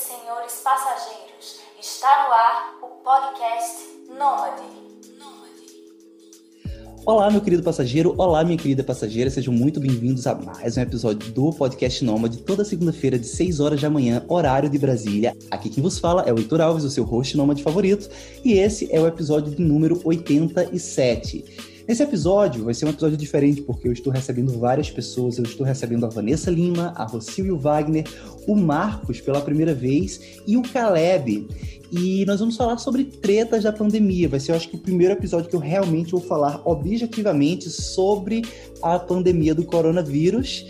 senhores passageiros, está no ar o podcast Nômade. Olá, meu querido passageiro, olá, minha querida passageira, sejam muito bem-vindos a mais um episódio do Podcast Nômade, toda segunda-feira, de 6 horas da manhã, horário de Brasília. Aqui quem vos fala é o Heitor Alves, o seu host nômade favorito, e esse é o episódio de número 87. Esse episódio vai ser um episódio diferente, porque eu estou recebendo várias pessoas. Eu estou recebendo a Vanessa Lima, a Rocio e o Wagner, o Marcos pela primeira vez e o Caleb. E nós vamos falar sobre tretas da pandemia. Vai ser, eu acho que, o primeiro episódio que eu realmente vou falar objetivamente sobre a pandemia do coronavírus.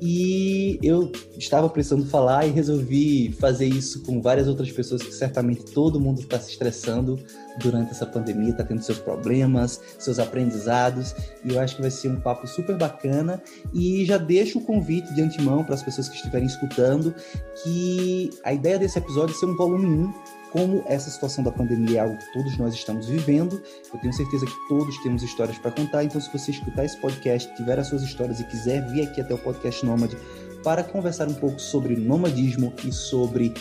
E eu estava precisando falar e resolvi fazer isso com várias outras pessoas que certamente todo mundo está se estressando durante essa pandemia, está tendo seus problemas, seus aprendizados. E eu acho que vai ser um papo super bacana. E já deixo o convite de antemão para as pessoas que estiverem escutando que a ideia desse episódio é ser um volume 1 como essa situação da pandemia é algo que todos nós estamos vivendo. Eu tenho certeza que todos temos histórias para contar, então se você escutar esse podcast, tiver as suas histórias e quiser vir aqui até o podcast Nômade para conversar um pouco sobre nomadismo e sobre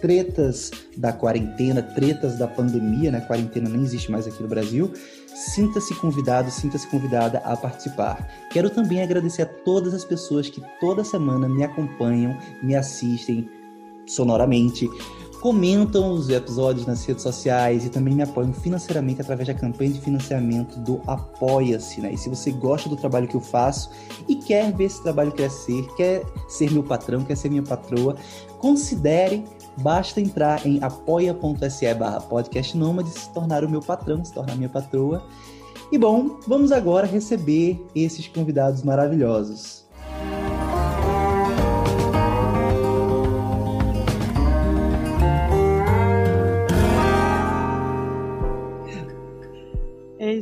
tretas da quarentena, tretas da pandemia, né? Quarentena nem existe mais aqui no Brasil. Sinta-se convidado, sinta-se convidada a participar. Quero também agradecer a todas as pessoas que toda semana me acompanham, me assistem sonoramente, comentam os episódios nas redes sociais e também me apoiam financeiramente através da campanha de financiamento do Apoia-se. Né? E se você gosta do trabalho que eu faço e quer ver esse trabalho crescer, quer ser meu patrão, quer ser minha patroa, considere Basta entrar em apoia.se barra podcast e se tornar o meu patrão, se tornar minha patroa. E bom, vamos agora receber esses convidados maravilhosos.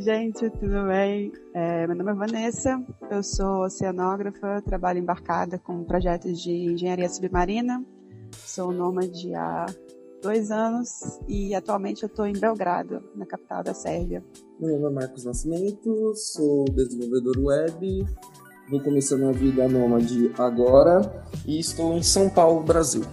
Gente, tudo bem? É, meu nome é Vanessa, eu sou oceanógrafa, trabalho embarcada com projetos de engenharia submarina Sou nômade há dois anos e atualmente eu estou em Belgrado, na capital da Sérvia. Meu nome é Marcos Nascimento, sou desenvolvedor web, vou começando a vida nômade agora e estou em São Paulo, Brasil.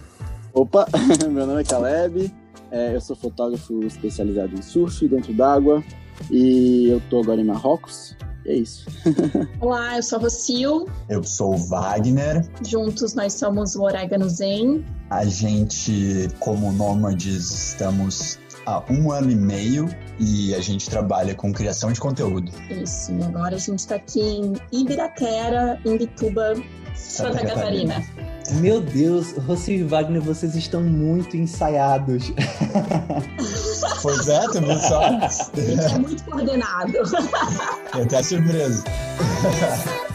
Opa, meu nome é Caleb, é, eu sou fotógrafo especializado em surf dentro d'água e eu estou agora em Marrocos é isso. Olá, eu sou a Rocio. Eu sou o Wagner. Juntos nós somos o Orégano Zen. A gente, como nômades, estamos há um ano e meio e a gente trabalha com criação de conteúdo. Isso, e agora a gente está aqui em Ibiraquera, em Bituba, Santa, Santa Catarina. Catarina. Meu Deus, Rocio e Wagner, vocês estão muito ensaiados. Pois é, tu viu só? É muito coordenado. Eu até surpreso.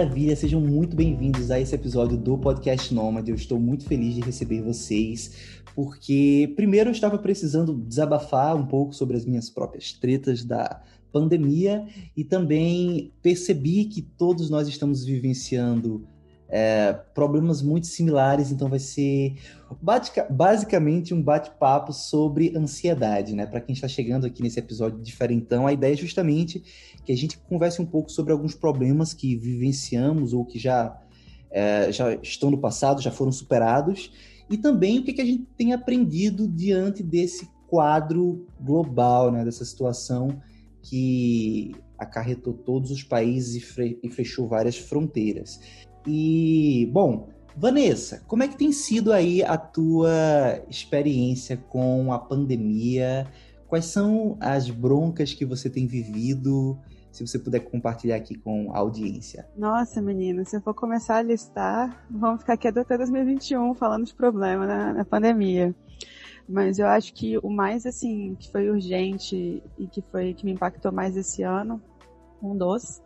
Maravilha, sejam muito bem-vindos a esse episódio do Podcast Nômade. Eu estou muito feliz de receber vocês, porque primeiro eu estava precisando desabafar um pouco sobre as minhas próprias tretas da pandemia e também percebi que todos nós estamos vivenciando é, problemas muito similares, então vai ser basicamente um bate-papo sobre ansiedade, né? Para quem está chegando aqui nesse episódio diferentão, a ideia é justamente que a gente converse um pouco sobre alguns problemas que vivenciamos ou que já, é, já estão no passado, já foram superados, e também o que, que a gente tem aprendido diante desse quadro global, né? Dessa situação que acarretou todos os países e fechou várias fronteiras. E, bom, Vanessa, como é que tem sido aí a tua experiência com a pandemia? Quais são as broncas que você tem vivido? Se você puder compartilhar aqui com a audiência. Nossa, menina, se eu for começar a listar, vamos ficar aqui até 2021 falando de problema na, na pandemia. Mas eu acho que o mais assim que foi urgente e que foi que me impactou mais esse ano, um dos,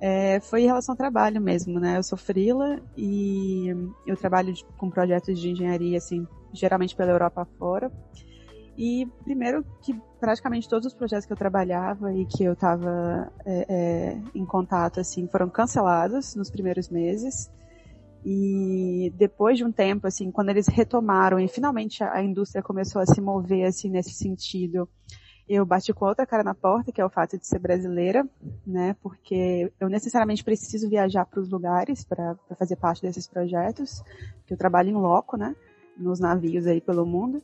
é, foi em relação ao trabalho mesmo, né? Eu sou freela e eu trabalho com projetos de engenharia, assim, geralmente pela Europa fora. E primeiro que praticamente todos os projetos que eu trabalhava e que eu estava é, é, em contato assim foram cancelados nos primeiros meses. E depois de um tempo, assim, quando eles retomaram e finalmente a indústria começou a se mover assim nesse sentido, eu bati com outra cara na porta, que é o fato de ser brasileira, né? Porque eu necessariamente preciso viajar para os lugares para fazer parte desses projetos, que eu trabalho em loco, né? Nos navios aí pelo mundo.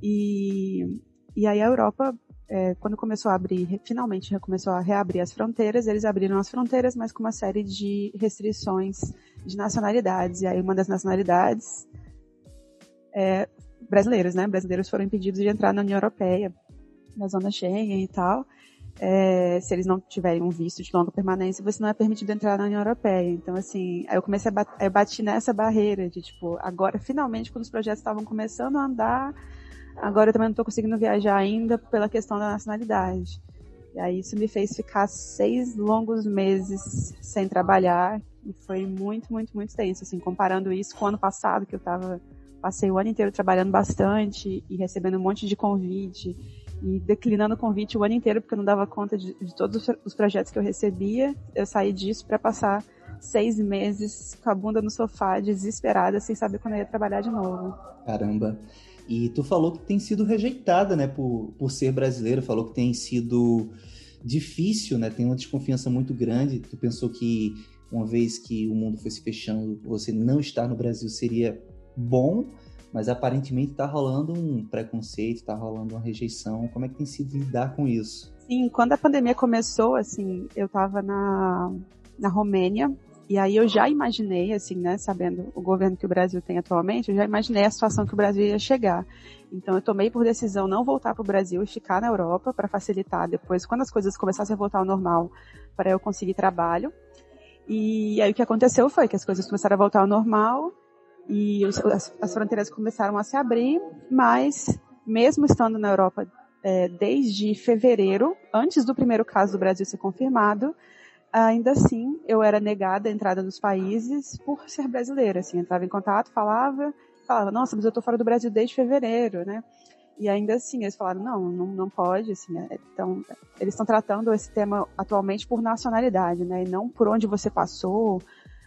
E, e aí a Europa, é, quando começou a abrir, finalmente começou a reabrir as fronteiras, eles abriram as fronteiras, mas com uma série de restrições de nacionalidades. E aí uma das nacionalidades é brasileiros, né? Brasileiros foram impedidos de entrar na União Europeia na zona Schengen e tal, é, se eles não tiverem um visto de longa permanência, você não é permitido entrar na União Europeia. Então, assim, eu comecei a bater, nessa barreira de, tipo, agora, finalmente, quando os projetos estavam começando a andar, agora eu também não estou conseguindo viajar ainda pela questão da nacionalidade. E aí isso me fez ficar seis longos meses sem trabalhar, e foi muito, muito, muito tenso, assim, comparando isso com o ano passado, que eu tava, passei o ano inteiro trabalhando bastante e recebendo um monte de convite, e declinando o convite o ano inteiro porque eu não dava conta de, de todos os projetos que eu recebia. Eu saí disso para passar seis meses com a bunda no sofá, desesperada, sem saber quando eu ia trabalhar de novo. Caramba. E tu falou que tem sido rejeitada, né, por, por ser brasileiro, falou que tem sido difícil, né, tem uma desconfiança muito grande. Tu pensou que uma vez que o mundo fosse fechando, você não estar no Brasil seria bom, mas aparentemente está rolando um preconceito, está rolando uma rejeição. Como é que tem sido lidar com isso? Sim, quando a pandemia começou, assim, eu estava na, na Romênia, e aí eu já imaginei, assim, né, sabendo o governo que o Brasil tem atualmente, eu já imaginei a situação que o Brasil ia chegar. Então eu tomei por decisão não voltar para o Brasil e ficar na Europa para facilitar depois, quando as coisas começassem a voltar ao normal, para eu conseguir trabalho. E aí o que aconteceu foi que as coisas começaram a voltar ao normal, e os, as, as, fronteiras começaram a se abrir, mas mesmo estando na Europa é, desde fevereiro, antes do primeiro caso do Brasil ser confirmado, ainda assim eu era negada a entrada nos países por ser brasileira, assim, entrava em contato, falava, falava, nossa, mas eu estou fora do Brasil desde fevereiro, né? E ainda assim eles falaram, não, não, não pode, assim, é, então eles estão tratando esse tema atualmente por nacionalidade, né? E não por onde você passou,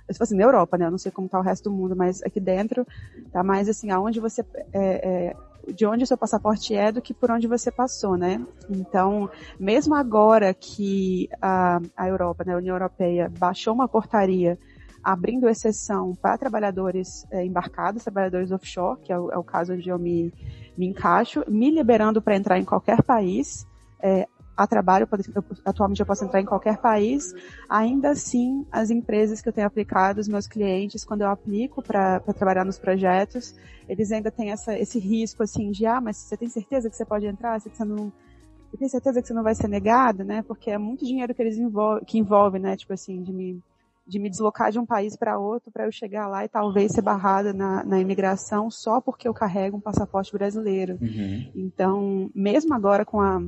se fosse na Europa, né? Eu não sei como tá o resto do mundo, mas aqui dentro tá mais assim, aonde você é, é, de onde o seu passaporte é do que por onde você passou, né? Então, mesmo agora que a, a Europa, né, a União Europeia, baixou uma portaria abrindo exceção para trabalhadores é, embarcados, trabalhadores offshore, que é o, é o, caso onde eu me, me encaixo, me liberando para entrar em qualquer país, é, a trabalho, eu, atualmente eu posso entrar em qualquer país, ainda assim, as empresas que eu tenho aplicado, os meus clientes, quando eu aplico para trabalhar nos projetos, eles ainda têm essa, esse risco, assim, de, ah, mas você tem certeza que você pode entrar? Você, não, você tem certeza que você não vai ser negado, né? Porque é muito dinheiro que eles envolvem, que envolve, né? Tipo assim, de me, de me deslocar de um país para outro para eu chegar lá e talvez ser barrada na, na imigração só porque eu carrego um passaporte brasileiro. Uhum. Então, mesmo agora com a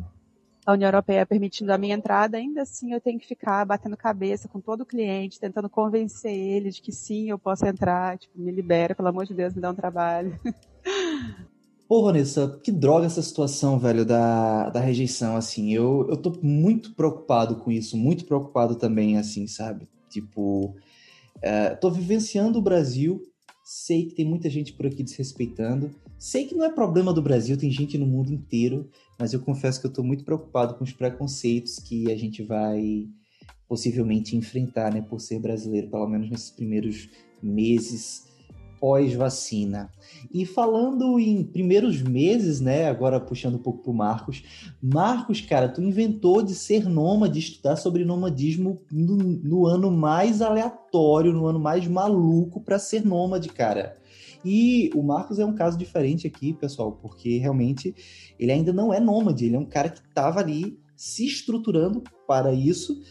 a União Europeia permitindo a minha entrada, ainda assim eu tenho que ficar batendo cabeça com todo o cliente, tentando convencer ele de que sim, eu posso entrar, tipo, me libera, pelo amor de Deus, me dá um trabalho. Pô, Vanessa, que droga essa situação, velho, da, da rejeição, assim. Eu, eu tô muito preocupado com isso, muito preocupado também, assim, sabe? Tipo, é, tô vivenciando o Brasil, sei que tem muita gente por aqui desrespeitando, sei que não é problema do Brasil, tem gente no mundo inteiro, mas eu confesso que eu estou muito preocupado com os preconceitos que a gente vai possivelmente enfrentar, né, por ser brasileiro, pelo menos nesses primeiros meses pós-vacina. E falando em primeiros meses, né, agora puxando um pouco pro Marcos, Marcos, cara, tu inventou de ser nômade, estudar sobre nomadismo no, no ano mais aleatório, no ano mais maluco para ser nômade, cara. E o Marcos é um caso diferente aqui, pessoal, porque realmente ele ainda não é nômade, ele é um cara que estava ali se estruturando para isso,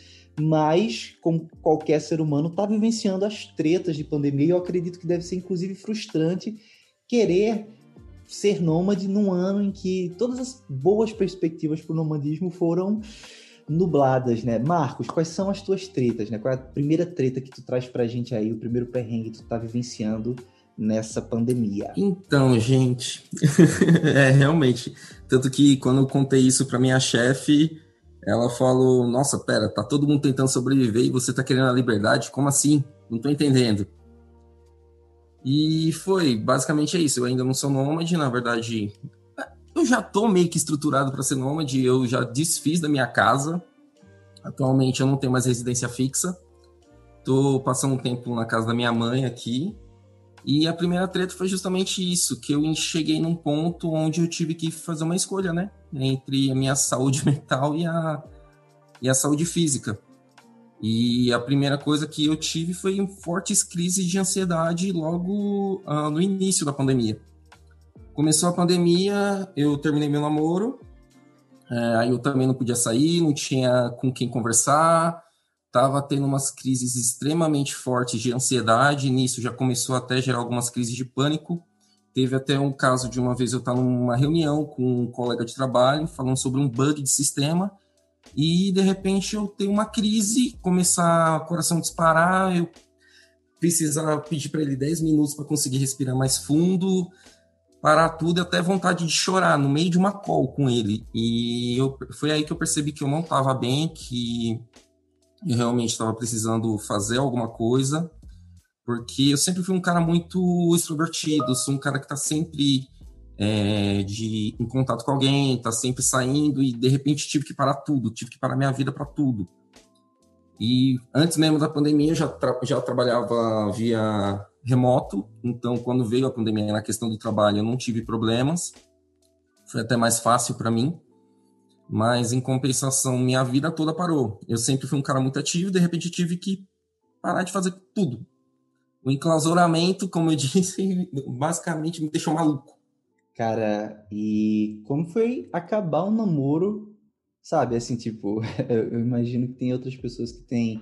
mas, como qualquer ser humano, está vivenciando as tretas de pandemia. E eu acredito que deve ser, inclusive, frustrante querer ser nômade num ano em que todas as boas perspectivas para o nomadismo foram nubladas, né? Marcos, quais são as tuas tretas, né? Qual é a primeira treta que tu traz pra gente aí, o primeiro perrengue que tu tá vivenciando nessa pandemia? Então, gente, é realmente. Tanto que quando eu contei isso para minha chefe, ela falou: Nossa, pera, tá todo mundo tentando sobreviver e você tá querendo a liberdade? Como assim? Não tô entendendo. E foi, basicamente é isso. Eu ainda não sou nômade, na verdade. Eu já tô meio que estruturado para ser nômade, eu já desfiz da minha casa. Atualmente eu não tenho mais residência fixa. Tô passando um tempo na casa da minha mãe aqui. E a primeira treta foi justamente isso, que eu cheguei num ponto onde eu tive que fazer uma escolha, né? Entre a minha saúde mental e a, e a saúde física. E a primeira coisa que eu tive foi fortes crises de ansiedade logo uh, no início da pandemia. Começou a pandemia, eu terminei meu namoro, é, aí eu também não podia sair, não tinha com quem conversar, estava tendo umas crises extremamente fortes de ansiedade, nisso já começou até a gerar algumas crises de pânico. Teve até um caso de uma vez eu estar numa reunião com um colega de trabalho falando sobre um bug de sistema e de repente eu tenho uma crise, começar o coração disparar, eu precisar pedir para ele 10 minutos para conseguir respirar mais fundo, parar tudo e até vontade de chorar no meio de uma call com ele. E eu, foi aí que eu percebi que eu não estava bem, que eu realmente estava precisando fazer alguma coisa, porque eu sempre fui um cara muito extrovertido, sou um cara que está sempre é, de, em contato com alguém, está sempre saindo e de repente tive que parar tudo, tive que parar minha vida para tudo. E antes mesmo da pandemia eu já, tra já trabalhava via remoto, então quando veio a pandemia na questão do trabalho eu não tive problemas, foi até mais fácil para mim. Mas em compensação, minha vida toda parou. Eu sempre fui um cara muito ativo, de repente tive que parar de fazer tudo. O enclausuramento, como eu disse, basicamente me deixou maluco. Cara, e como foi acabar um namoro, sabe? Assim, tipo, eu imagino que tem outras pessoas que têm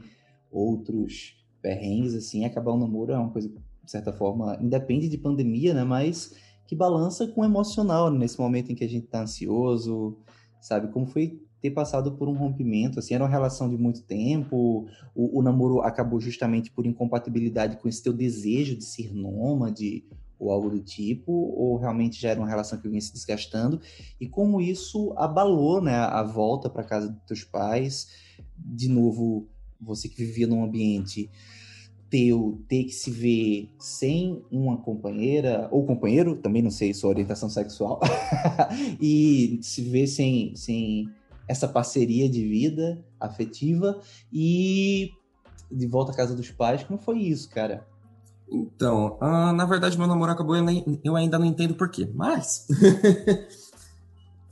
outros perrengues, assim, acabar um namoro é uma coisa, de certa forma, independe de pandemia, né? Mas que balança com o emocional nesse momento em que a gente tá ansioso, sabe? Como foi ter passado por um rompimento, assim, era uma relação de muito tempo, o, o namoro acabou justamente por incompatibilidade com esse teu desejo de ser nômade ou algo do tipo, ou realmente já era uma relação que vinha se desgastando, e como isso abalou, né, a volta para casa dos teus pais, de novo, você que vivia num ambiente teu ter que se ver sem uma companheira, ou companheiro, também não sei sua orientação sexual, e se ver sem, sem essa parceria de vida afetiva e de volta à casa dos pais, como foi isso, cara? Então, uh, na verdade, meu namoro acabou, eu, eu ainda não entendo por quê, mas.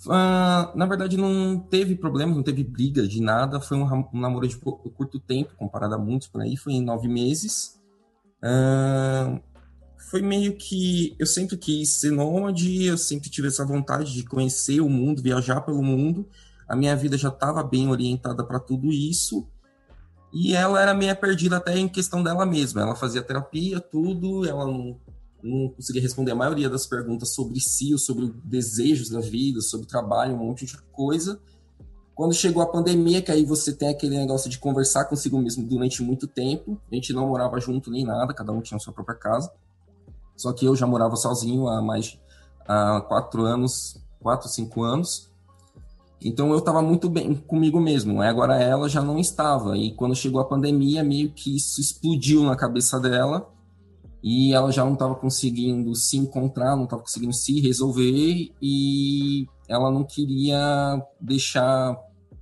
uh, na verdade, não teve problema, não teve briga de nada. Foi um, um namoro de curto tempo, comparado a muitos por aí, foi em nove meses. Uh, foi meio que. Eu sempre quis ser nômade, eu sempre tive essa vontade de conhecer o mundo, viajar pelo mundo. A minha vida já estava bem orientada para tudo isso. E ela era meio perdida até em questão dela mesma. Ela fazia terapia, tudo, ela não, não conseguia responder a maioria das perguntas sobre si, sobre desejos da vida, sobre trabalho, um monte de coisa. Quando chegou a pandemia, que aí você tem aquele negócio de conversar consigo mesmo durante muito tempo. A gente não morava junto nem nada, cada um tinha a sua própria casa. Só que eu já morava sozinho há mais há quatro anos, quatro, cinco anos. Então eu estava muito bem comigo mesmo. Agora ela já não estava. E quando chegou a pandemia, meio que isso explodiu na cabeça dela. E ela já não estava conseguindo se encontrar, não estava conseguindo se resolver. E ela não queria deixar,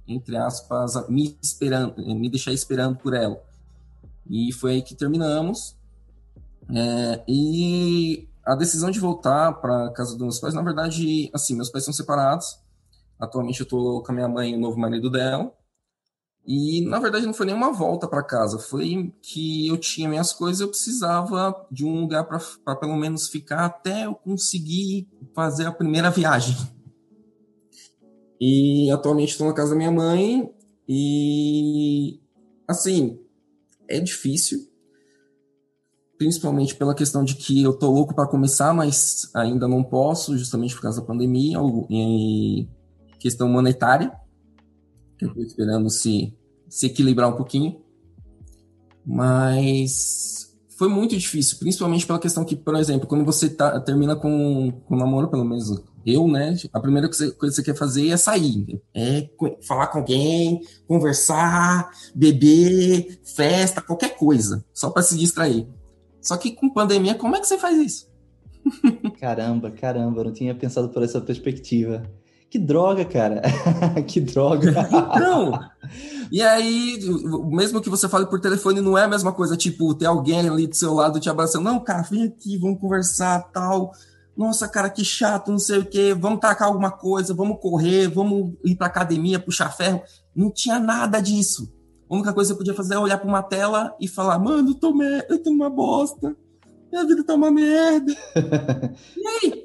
entre aspas, me esperando, me deixar esperando por ela. E foi aí que terminamos. É, e a decisão de voltar para casa dos meus pais, na verdade, assim, meus pais são separados. Atualmente eu tô com a minha mãe e o novo marido dela. E na verdade não foi nenhuma volta para casa, foi que eu tinha minhas coisas, eu precisava de um lugar para pelo menos ficar até eu conseguir fazer a primeira viagem. E atualmente estou na casa da minha mãe. E assim, é difícil, principalmente pela questão de que eu tô louco para começar, mas ainda não posso, justamente por causa da pandemia e questão monetária, eu estou esperando se, se equilibrar um pouquinho. Mas foi muito difícil, principalmente pela questão que, por exemplo, quando você tá, termina com, com namoro, pelo menos eu, né? A primeira coisa que você quer fazer é sair, é falar com alguém, conversar, beber, festa, qualquer coisa, só para se distrair. Só que com pandemia, como é que você faz isso? Caramba, caramba, eu não tinha pensado por essa perspectiva. Que droga, cara. que droga. Então, e aí, mesmo que você fale por telefone, não é a mesma coisa, tipo, ter alguém ali do seu lado te abraçando. Não, cara, vem aqui, vamos conversar, tal. Nossa, cara, que chato, não sei o quê. Vamos tacar alguma coisa, vamos correr, vamos ir pra academia, puxar ferro. Não tinha nada disso. A única coisa que você podia fazer é olhar pra uma tela e falar, mano, eu tô, me... eu tô uma bosta. Minha vida tá uma merda. e aí?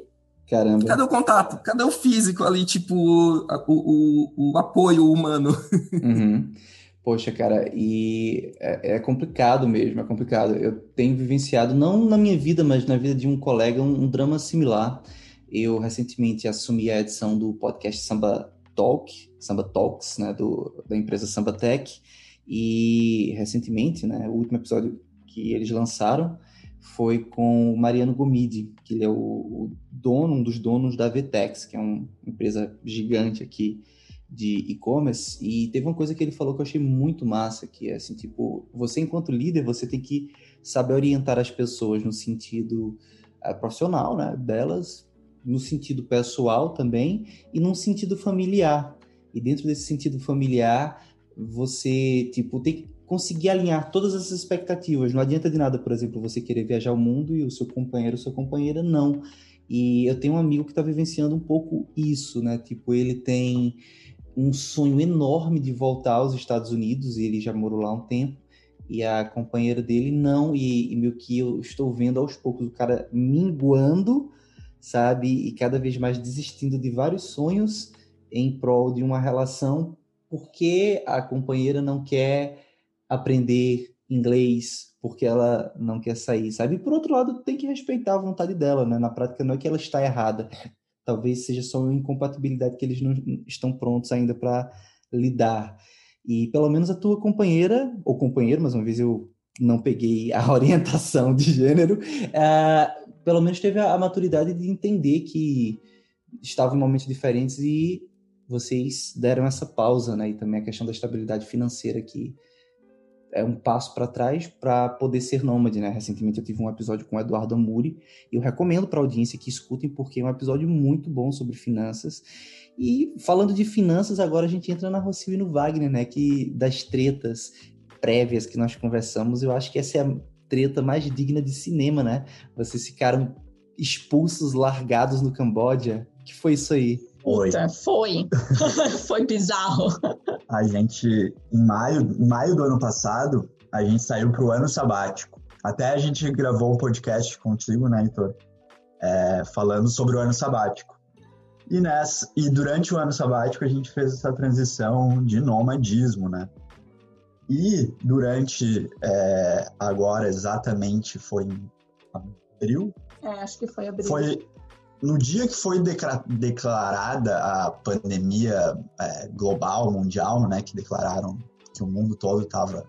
Caramba. Cadê o contato? Cadê o físico ali, tipo, o, o, o apoio humano? Uhum. Poxa, cara, e é, é, complicado mesmo, é complicado. Eu tenho vivenciado, não na minha vida, mas na vida de um colega, um, um drama similar. Eu recentemente assumi a edição do podcast Samba Talk, Samba Talks, né, do, da empresa Samba Tech, e recentemente, né, o último episódio que eles lançaram, foi com o Mariano Gomidi, que ele é o, o dono, um dos donos da Vtex, que é uma empresa gigante aqui de e-commerce, e teve uma coisa que ele falou que eu achei muito massa, que é assim, tipo, você enquanto líder, você tem que saber orientar as pessoas no sentido uh, profissional, né, delas, no sentido pessoal também, e num sentido familiar. E dentro desse sentido familiar, você, tipo, tem conseguir alinhar todas essas expectativas. Não adianta de nada, por exemplo, você querer viajar o mundo e o seu companheiro, sua companheira não. E eu tenho um amigo que está vivenciando um pouco isso, né? Tipo, ele tem um sonho enorme de voltar aos Estados Unidos, e ele já morou lá um tempo, e a companheira dele não, e, e meio que eu estou vendo aos poucos o cara minguando, sabe? E cada vez mais desistindo de vários sonhos em prol de uma relação, porque a companheira não quer aprender inglês porque ela não quer sair, sabe? E por outro lado, tem que respeitar a vontade dela, né? Na prática, não é que ela está errada. Talvez seja só uma incompatibilidade que eles não estão prontos ainda para lidar. E pelo menos a tua companheira, ou companheiro, mais uma vez eu não peguei a orientação de gênero, uh, pelo menos teve a, a maturidade de entender que estavam em momentos diferentes e vocês deram essa pausa, né? E também a questão da estabilidade financeira que é um passo para trás para poder ser nômade, né? Recentemente eu tive um episódio com o Eduardo Amuri e eu recomendo para a audiência que escutem porque é um episódio muito bom sobre finanças. E falando de finanças, agora a gente entra na Rocio e no Wagner, né? Que das tretas prévias que nós conversamos, eu acho que essa é a treta mais digna de cinema, né? Vocês ficaram expulsos, largados no Camboja. que foi isso aí? Puta, foi. foi bizarro. A gente, em maio, em maio do ano passado, a gente saiu para o ano sabático. Até a gente gravou um podcast contigo, né, Heitor? É, falando sobre o ano sabático. E, nessa, e durante o ano sabático a gente fez essa transição de nomadismo, né? E durante, é, agora exatamente, foi em abril? É, acho que foi abril. Foi no dia que foi declarada a pandemia é, global, mundial, né, que declararam que o mundo todo estava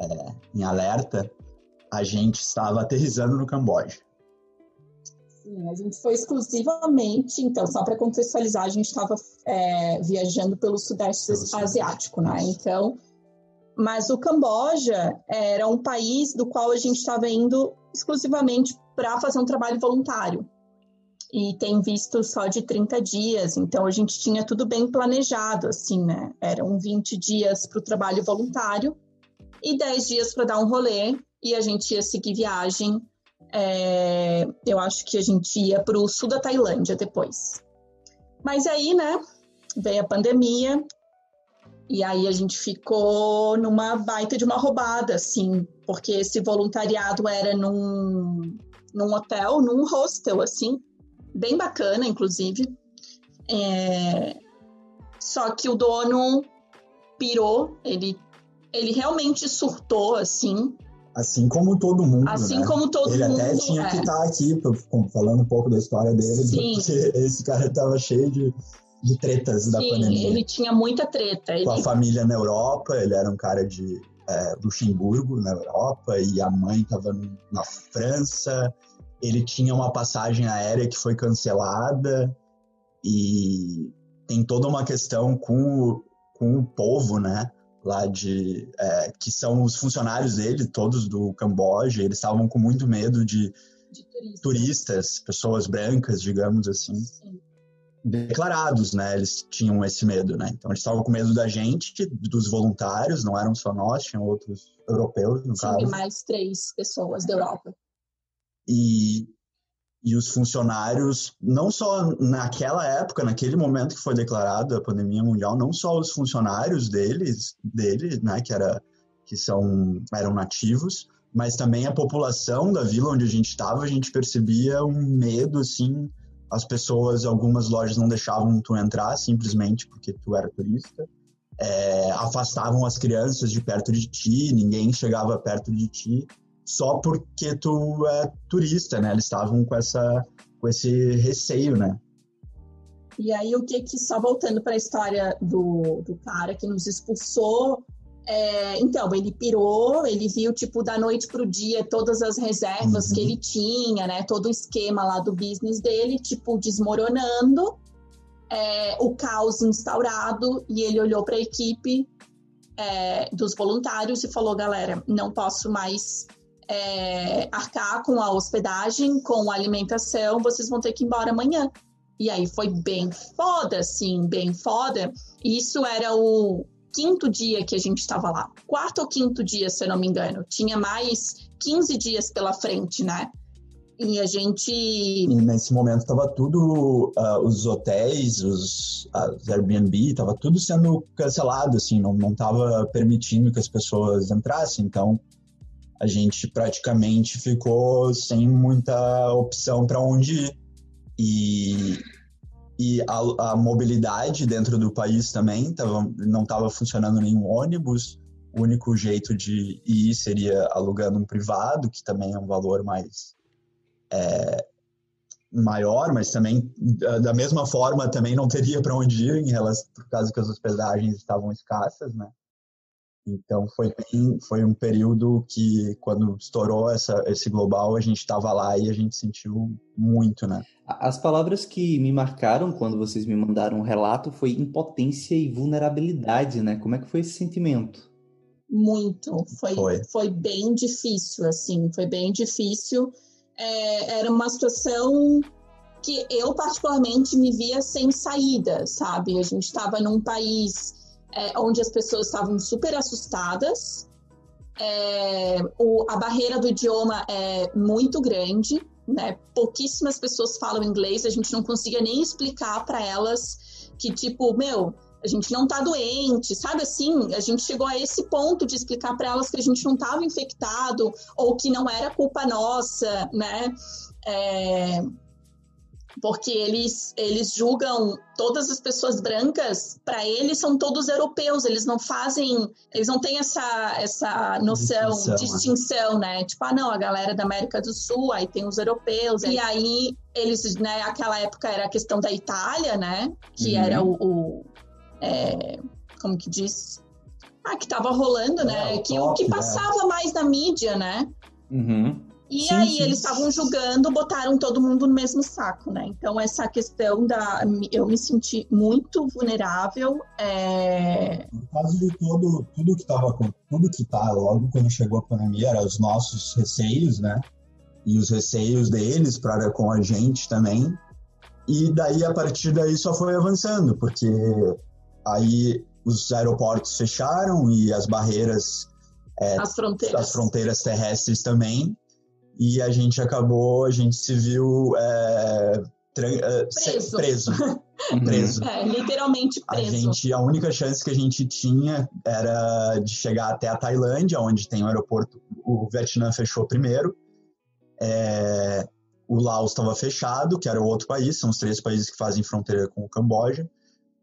é, em alerta, a gente estava aterrizando no Camboja. Sim, a gente foi exclusivamente, então, só para contextualizar, a gente estava é, viajando pelo Sudeste pelo Asiático, né? Então, mas o Camboja era um país do qual a gente estava indo exclusivamente para fazer um trabalho voluntário e tem visto só de 30 dias, então a gente tinha tudo bem planejado, assim, né? Eram 20 dias para o trabalho voluntário e 10 dias para dar um rolê, e a gente ia seguir viagem. É, eu acho que a gente ia para o sul da Tailândia depois. Mas aí, né, veio a pandemia, e aí a gente ficou numa baita de uma roubada, assim, porque esse voluntariado era num, num hotel, num hostel, assim, bem bacana, inclusive. É... Só que o dono pirou, ele, ele realmente surtou, assim. Assim como todo mundo. Assim né? como todo ele mundo. Ele até tinha é. que estar tá aqui falando um pouco da história dele, Sim. porque esse cara estava cheio de, de tretas Sim, da pandemia. Ele tinha muita treta. Com ele... a família na Europa, ele era um cara de é, Luxemburgo, na Europa, e a mãe estava na França. Ele tinha uma passagem aérea que foi cancelada, e tem toda uma questão com o, com o povo, né? Lá de. É, que são os funcionários dele, todos do Camboja, eles estavam com muito medo de, de turistas. turistas, pessoas brancas, digamos assim. Sim. declarados, né? Eles tinham esse medo, né? Então eles estavam com medo da gente, dos voluntários, não eram só nós, tinham outros europeus, no Tinha caso. mais três pessoas da Europa. E, e os funcionários, não só naquela época, naquele momento que foi declarada a pandemia mundial, não só os funcionários deles, dele, né, que era que são eram nativos, mas também a população da vila onde a gente estava, a gente percebia um medo assim, as pessoas, algumas lojas não deixavam tu entrar simplesmente porque tu era turista. É, afastavam as crianças de perto de ti, ninguém chegava perto de ti só porque tu é turista, né? Eles estavam com essa com esse receio, né? E aí, o que que, só voltando para a história do, do cara que nos expulsou, é, então, ele pirou, ele viu, tipo, da noite pro dia, todas as reservas Uhum. que ele tinha, né, todo o esquema lá do business dele, tipo, desmoronando, é, o caos instaurado, e ele olhou para a equipe é, dos voluntários e falou, galera, não posso mais é, arcar com a hospedagem, com a alimentação, vocês vão ter que ir embora amanhã. E aí foi bem foda, assim, bem foda. Isso era o quinto dia que a gente estava lá. Quarto ou quinto dia, se eu não me engano. Tinha mais 15 dias pela frente, né? E a gente. E nesse momento tava tudo, ah, os hotéis, os Airbnb, tava tudo sendo cancelado, assim, não, não tava permitindo que as pessoas entrassem, então a gente praticamente ficou sem muita opção para onde ir. E, e a, a mobilidade dentro do país também tava, não estava funcionando nenhum ônibus, o único jeito de ir seria alugando um privado, que também é um valor mais maior, mas também da mesma forma também não teria para onde ir em relação por causa que as hospedagens estavam escassas, né? Então foi bem, foi um período que quando estourou essa esse global a gente estava lá e a gente sentiu muito, né? As palavras que me marcaram quando vocês me mandaram o relato foi impotência e vulnerabilidade, né? Como é que foi esse sentimento? Muito. Foi, Foi. foi. bem difícil, assim, foi bem difícil. É, era uma situação que eu, particularmente, me via sem saída, sabe? A gente estava num país é, onde as pessoas estavam super assustadas, é, o- a barreira do idioma é muito grande, né? Pouquíssimas pessoas falam inglês, a gente não conseguia nem explicar para elas que, tipo, meu, a gente não tá doente, sabe assim? A gente chegou a esse ponto de explicar para elas que a gente não estava infectado ou que não era culpa nossa, né? É, porque eles eles julgam todas as pessoas brancas, para eles são todos europeus, eles não fazem, eles não têm essa essa noção, Distinção, né? distinção, né? Tipo, ah, não, a galera da América do Sul, aí tem os europeus, e aí eles, né, aquela época era a questão da Itália, né? Que Uhum. era o, o é, como que diz? Ah, que tava rolando, né? É, que o que top, né? passava mais na mídia, né? Uhum. E Sim, aí sim. eles estavam julgando, botaram todo mundo no mesmo saco, né? Então essa questão da, eu me senti muito vulnerável. é, No caso de todo, tudo que tava, tudo que tá, logo quando chegou a pandemia, eram os nossos receios, né? E os receios deles para com a gente também. E daí, a partir daí, só foi avançando, porque aí os aeroportos fecharam e as barreiras, as fronteiras. as fronteiras terrestres também. E a gente acabou, a gente se viu é, é, Preso. preso. Uhum. preso. É, literalmente A preso. gente, a única chance que a gente tinha era de chegar até a Tailândia, onde tem o aeroporto. O Vietnã fechou primeiro. É, o Laos estava fechado, que era o outro país, são os três países que fazem fronteira com o Camboja.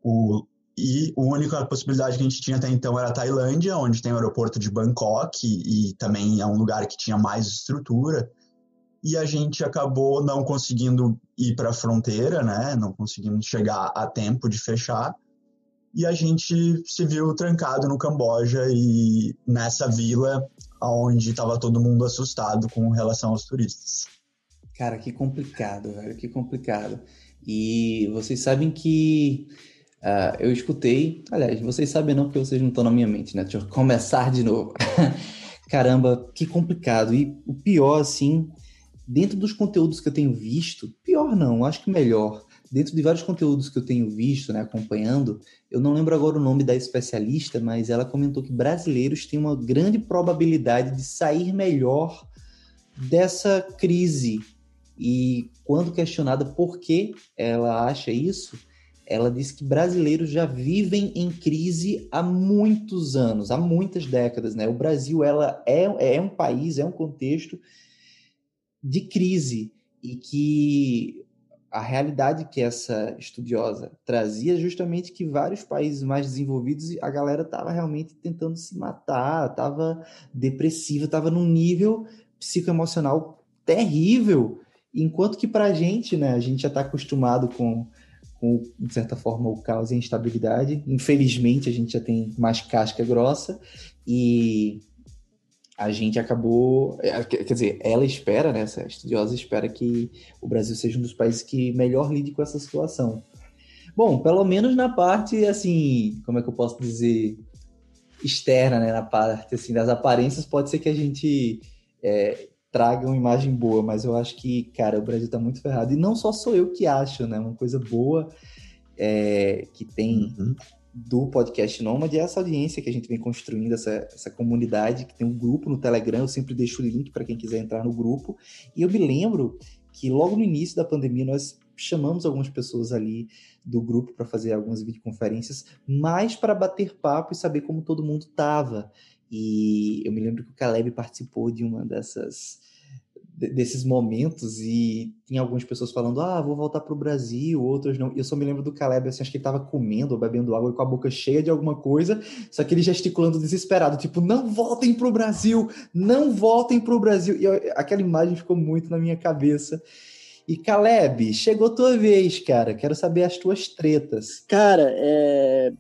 O, e a única possibilidade que a gente tinha até então era a Tailândia, onde tem o aeroporto de Bangkok, e, e também é um lugar que tinha mais estrutura. E a gente acabou não conseguindo ir para a fronteira, né? Não conseguimos chegar a tempo de fechar. e a gente se viu trancado no Camboja e nessa vila onde estava todo mundo assustado com relação aos turistas. Cara, que complicado, velho, que complicado. E vocês sabem que uh, eu escutei, aliás, vocês sabem não porque vocês não estão na minha mente, né? Deixa eu começar de novo. Caramba, que complicado. E o pior, assim, dentro dos conteúdos que eu tenho visto, pior não, acho que melhor dentro de vários conteúdos que eu tenho visto, né, acompanhando, eu não lembro agora o nome da especialista, mas ela comentou que brasileiros têm uma grande probabilidade de sair melhor dessa crise. E quando questionada por que ela acha isso, ela disse que brasileiros já vivem em crise há muitos anos, há muitas décadas, né? O Brasil ela é, é um país, é um contexto de crise e que a realidade que essa estudiosa trazia justamente que vários países mais desenvolvidos a galera estava realmente tentando se matar, estava depressiva, estava num nível psicoemocional terrível, enquanto que para a gente, né, a gente já está acostumado com, com, de certa forma, o caos e a instabilidade. Infelizmente, a gente já tem mais casca grossa e a gente acabou. É, quer dizer, ela espera, né? Essa estudiosa espera que o Brasil seja um dos países que melhor lide com essa situação. Bom, pelo menos na parte, assim, como é que eu posso dizer? Externa, né? Na parte, assim, das aparências, pode ser que a gente é, traga uma imagem boa, mas eu acho que, cara, o Brasil tá muito ferrado. E não só sou eu que acho, né? Uma coisa boa é, que tem. Uhum do podcast Nômade é essa audiência que a gente vem construindo, essa, essa comunidade, que tem um grupo no Telegram, eu sempre deixo o link para quem quiser entrar no grupo. E eu me lembro que logo no início da pandemia nós chamamos algumas pessoas ali do grupo para fazer algumas videoconferências, mais para bater papo e saber como todo mundo estava. E eu me lembro que o Caleb participou de uma dessas desses momentos e tinha algumas pessoas falando, ah, vou voltar para o Brasil, outras não. E eu só me lembro do Caleb, assim, acho que ele estava comendo ou bebendo água com a boca cheia de alguma coisa, só que ele gesticulando desesperado, tipo, não voltem para o Brasil, não voltem para o Brasil. E eu, aquela imagem ficou muito na minha cabeça. E Caleb, chegou tua vez, cara. Quero saber as tuas tretas. Cara, é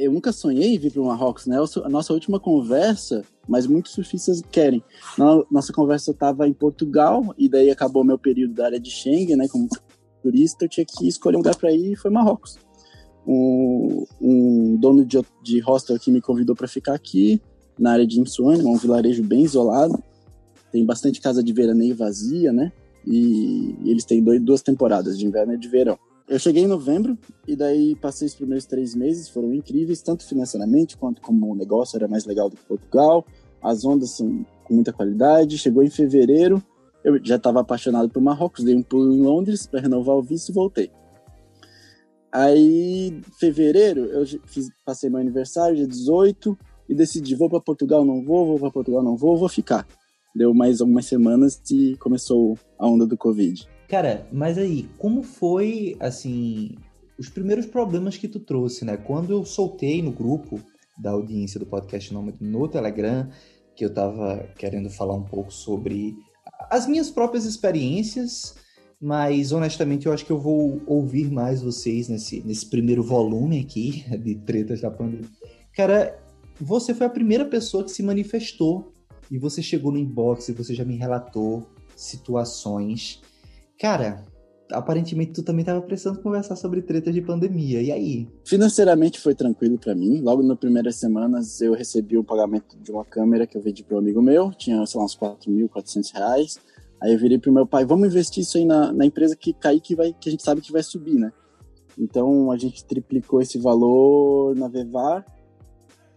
eu nunca sonhei em vir para o Marrocos, né? A nossa última conversa, mas muitos surfistas querem. Nossa conversa estava em Portugal e daí acabou meu período da área de Schengen, né? Como turista, eu tinha que escolher um lugar para ir e foi Marrocos. Um, um dono de, de hostel que me convidou para ficar aqui na área de Insuane, um vilarejo bem isolado. Tem bastante casa de veraneio vazia, né? E, e eles têm dois, duas temporadas, de inverno e de verão. Eu cheguei em novembro e daí passei os primeiros três meses, foram incríveis, tanto financeiramente quanto como o negócio era mais legal do que Portugal. As ondas são com muita qualidade. Chegou em fevereiro, eu já estava apaixonado por Marrocos, dei um pulo em Londres para renovar o visto e voltei. Aí, fevereiro, eu fiz, passei meu aniversário, dia 18, e decidi, vou para Portugal, não vou, vou para Portugal, não vou, vou ficar. Deu mais algumas semanas e começou a onda do Covid. Cara, mas aí, como foi, assim, os primeiros problemas que tu trouxe, né? Quando eu soltei no grupo da audiência do podcast Nômade no Telegram, que eu tava querendo falar um pouco sobre as minhas próprias experiências, mas honestamente eu acho que eu vou ouvir mais vocês nesse, nesse primeiro volume aqui de tretas da pandemia. Cara, você foi a primeira pessoa que se manifestou e você chegou no inbox e você já me relatou situações Cara, aparentemente tu também estava precisando conversar sobre treta de pandemia. E aí? Financeiramente foi tranquilo para mim. Logo nas primeiras semanas eu recebi o pagamento de uma câmera que eu vendi para um amigo meu. Tinha, sei lá, uns 4.400 reais. Aí eu virei pro meu pai, vamos investir isso aí na, na empresa que cair, que, vai, que a gente sabe que vai subir, né? Então a gente triplicou esse valor na Vevar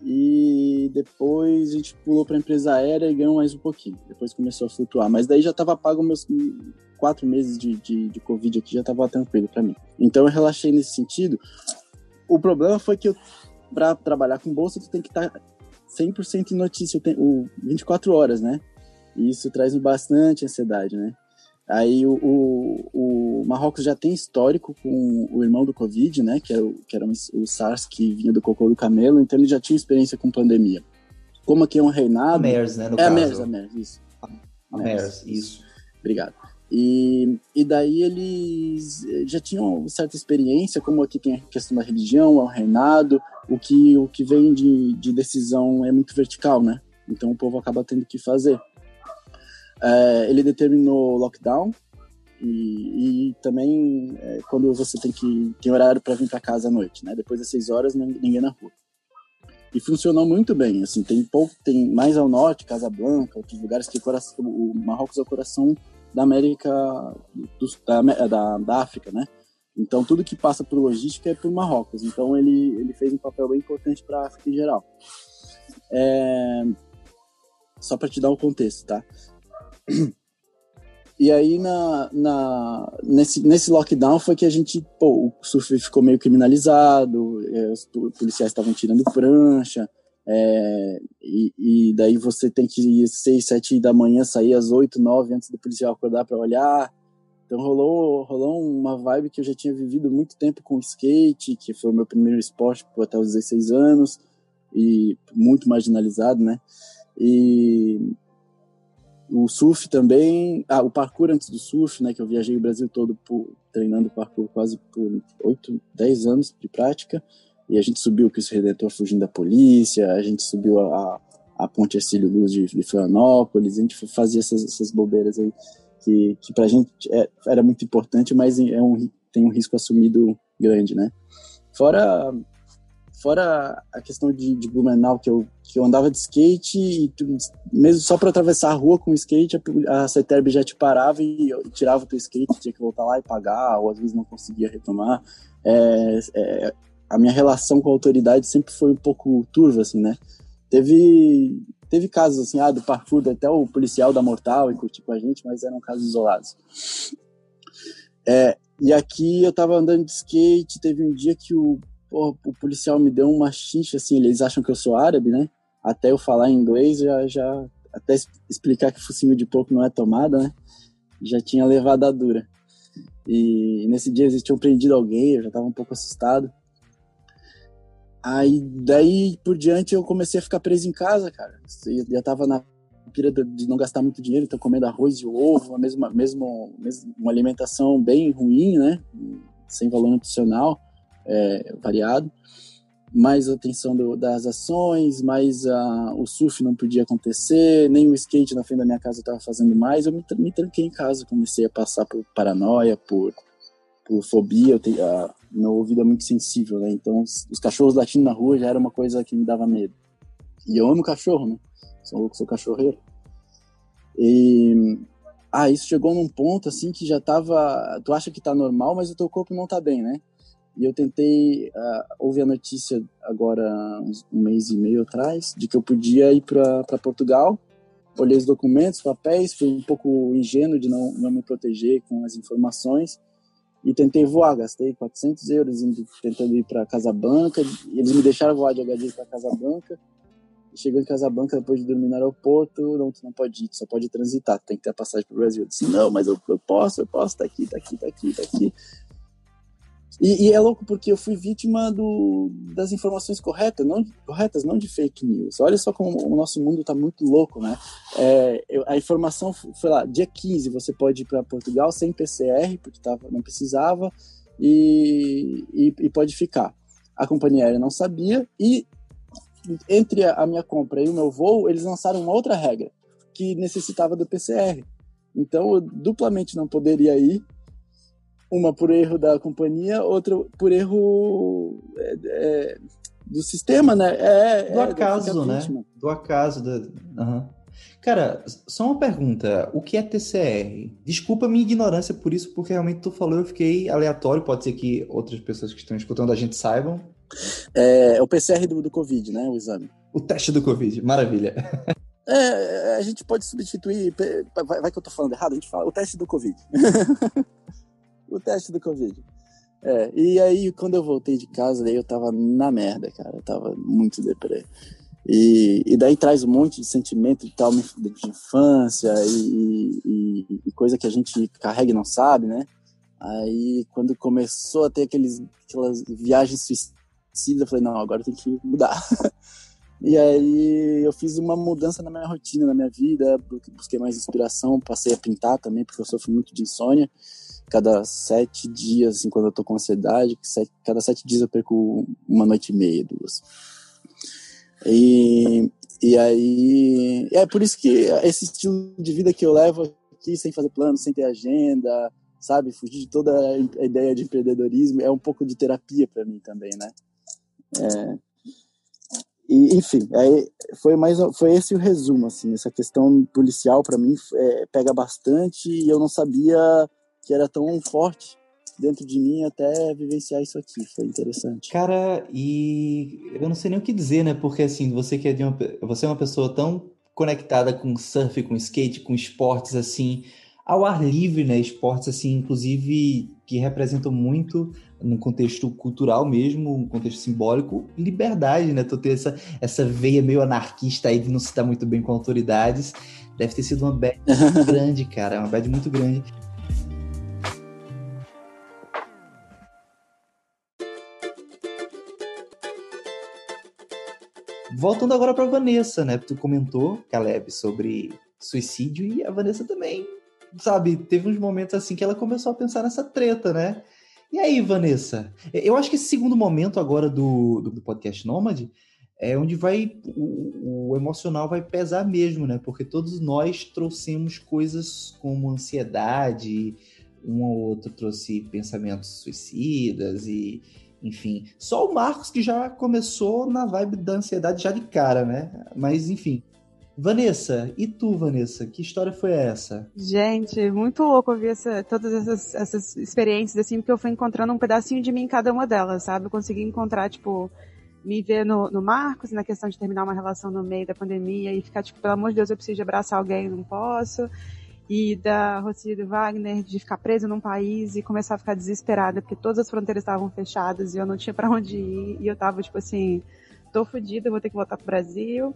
e depois a gente pulou para a empresa aérea e ganhou mais um pouquinho. Depois começou a flutuar, mas daí já estava pago meus quatro meses de, de, de Covid aqui já estava tranquilo para mim. Então eu relaxei nesse sentido. O problema foi que para trabalhar com bolsa, tu tem que estar tá 100% em notícia, o 24 horas, né? E isso traz bastante ansiedade, né? Aí o, o, o, Marrocos já tem histórico com o irmão do Covid, né? Que era, o, que era o SARS que vinha do cocô do camelo, então ele já tinha experiência com pandemia. Como aqui é um reinado. A MERS, né? É caso. a MERS, a MERS, isso. A MERS, isso. Obrigado. E, e daí eles já tinham certa experiência, como aqui tem a questão da religião, o reinado, o que, o que vem de, de decisão é muito vertical, né? Então o povo acaba tendo que fazer. É, ele determinou lockdown e, e também é, quando você tem que tem horário para vir para casa à noite, né? Depois das seis horas ninguém na rua. E funcionou muito bem, assim, tem pouco, tem mais ao norte, Casablanca, outros lugares que o, o Marrocos é o coração da América, do, da, da, da África, né? Então tudo que passa por logística é por Marrocos. Então ele, ele fez um papel bem importante para a África em geral. É... Só para te dar o contexto, tá? E aí na, na, nesse, nesse lockdown foi que a gente, pô, o surf ficou meio criminalizado, é, os policiais estavam tirando prancha, é, e, e, daí você tem que ir seis, sete da manhã, sair às oito, nove antes do policial acordar para olhar. Então rolou, rolou uma vibe que eu já tinha vivido muito tempo com skate, que foi o meu primeiro esporte até os 16 anos, e muito marginalizado, né? E o surf também, ah, o parkour antes do surf, né? Que eu viajei o Brasil todo por, treinando parkour quase por 8, 10 anos de prática. E a gente subiu o Cristo Redentor fugindo da polícia, a gente subiu a, a Ponte Ercílio Luz de, de Florianópolis, a gente fazia essas, essas bobeiras aí que, que pra gente é, era muito importante, mas é um, tem um risco assumido grande, né? Fora, fora a questão de, de Blumenau, que eu, que eu andava de skate e mesmo só para atravessar a rua com o skate, a, a CETERB já te parava e, e tirava o teu skate, tinha que voltar lá e pagar, ou às vezes não conseguia retomar. É, é, a minha relação com a autoridade sempre foi um pouco turva, assim, né? Teve, teve casos, assim, ah, do parkour, até o policial da Mortal e curtir com a gente, mas eram casos isolados. É, e aqui eu tava andando de skate, teve um dia que o, porra, o policial me deu uma xincha, assim, eles acham que eu sou árabe, né? Até eu falar inglês, já, já até explicar que focinho de porco não é tomada, né? Já tinha levado a dura. E nesse dia eles tinham prendido alguém, eu já tava um pouco assustado. Aí, daí por diante, eu comecei a ficar preso em casa, cara. Eu já tava na pira de não gastar muito dinheiro, então comendo arroz e ovo, a mesma, mesmo, uma alimentação bem ruim, né? Sem valor nutricional é, variado. Mais atenção do, das ações, mais uh, o surf não podia acontecer, nem o skate na frente da minha casa eu tava fazendo mais. Eu me, me tranquei em casa, comecei a passar por paranoia, por, por fobia. Eu te, uh, meu ouvido é muito sensível, né? Então, os, os, cachorros latindo na rua já era uma coisa que me dava medo. E eu amo cachorro, né? Sou louco, sou cachorreiro. E ah, isso chegou num ponto assim que já tava, tu acha que tá normal, mas o teu corpo não tá bem, né? E eu tentei, uh, ouvi a notícia agora uns, um mês e meio atrás de que eu podia ir para Portugal. Olhei os documentos, papéis, fui um pouco ingênuo de não, não me proteger com as informações e tentei voar, gastei 400 euros indo, tentando ir para Casablanca, eles me deixaram voar de HD para Casablanca, chegou em Casablanca depois de dormir no aeroporto, não, tu não pode ir, tu só pode transitar, tem que ter a passagem para o Brasil. Eu disse, não, mas eu, eu posso, eu posso, tá aqui, tá aqui, tá aqui, tá aqui. E, e, é louco porque eu fui vítima do, das informações corretas, não, corretas, não de fake news. Olha só como o nosso mundo está muito louco, né? É, eu, a informação foi lá, dia 15 você pode ir para Portugal sem PCR, porque tava, não precisava, e, e, e, pode ficar. A companhia aérea não sabia, e entre a minha compra e o meu voo, eles lançaram uma outra regra, que necessitava do PCR. Então eu duplamente não poderia ir uma por erro da companhia, outra por erro é, é, do sistema, né? É, do acaso, né? Do acaso. Da... Uhum. Cara, só uma pergunta. O que é TCR? Desculpa a minha ignorância por isso, porque realmente tu falou, eu fiquei aleatório. Pode ser que outras pessoas que estão escutando a gente saibam. É, é o PCR do, do Covid, né? O exame. O teste do Covid, maravilha. É, a gente pode substituir. Vai, vai, que eu tô falando errado, a gente fala o teste do Covid. o teste do Covid. É, e aí, quando eu voltei de casa, daí eu tava na merda, cara. Eu tava muito deprê. E, e daí traz um monte de sentimento de tal de infância e, e, e, coisa que a gente carrega e não sabe, né? Aí, quando começou a ter aqueles, aquelas viagens suicidas, eu falei, não, agora tem que mudar. E aí eu fiz uma mudança na minha rotina, na minha vida, busquei mais inspiração, passei a pintar também, porque eu sofro muito de insônia. Cada sete dias, assim, quando eu tô com ansiedade, cada sete dias eu perco uma noite e meia, duas. E, e aí, é por isso que esse estilo de vida que eu levo aqui, sem fazer plano, sem ter agenda, sabe, fugir de toda a ideia de empreendedorismo, é um pouco de terapia para mim também, né? É, e, enfim, aí foi mais foi esse o resumo assim, essa questão policial para mim é, pega bastante e eu não sabia que era tão forte dentro de mim até vivenciar isso aqui, foi interessante. Cara, e eu não sei nem o que dizer, né? Porque assim, você que é de uma você é uma pessoa tão conectada com surf, com skate, com esportes assim, ao ar livre, né? Esportes assim, inclusive que representam muito num contexto cultural mesmo, um contexto simbólico, liberdade, né? Tu ter essa, essa veia meio anarquista aí de não se dar muito bem com autoridades. Deve ter sido uma bad grande, cara, uma bad muito grande. Voltando agora para Vanessa, né? Tu comentou, Caleb, sobre suicídio e a Vanessa também, sabe, teve uns momentos assim que ela começou a pensar nessa treta, né? E aí, Vanessa? Eu acho que esse segundo momento agora do, do, do podcast Nômade é onde vai o, o, emocional vai pesar mesmo, né? Porque todos nós trouxemos coisas como ansiedade, um ou outro trouxe pensamentos suicidas e enfim. Só o Marcos que já começou na vibe da ansiedade já de cara, né? Mas enfim. Vanessa, e tu, Vanessa? Que história foi essa? Gente, muito louco ouvir essa, todas essas, essas experiências, assim, porque eu fui encontrando um pedacinho de mim em cada uma delas, sabe? Eu consegui encontrar, tipo, me ver no, no Marcos, na questão de terminar uma relação no meio da pandemia e ficar, tipo, pelo amor de Deus, eu preciso de abraçar alguém, não posso. E da e Wagner de ficar preso num país e começar a ficar desesperada, porque todas as fronteiras estavam fechadas e eu não tinha para onde ir. E eu tava, tipo assim, tô fodida, vou ter que voltar pro Brasil.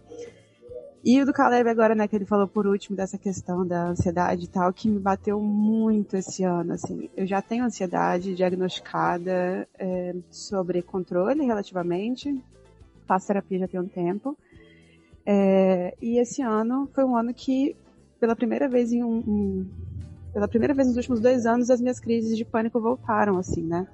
E o do Caleb agora, né, que ele falou por último dessa questão da ansiedade e tal, que me bateu muito esse ano, assim. Eu já tenho ansiedade diagnosticada é, sobre controle relativamente, faço terapia já tem um tempo. É, e esse ano foi um ano que, pela primeira vez em um, um, pela primeira vez nos últimos dois anos, as minhas crises de pânico voltaram, assim, né?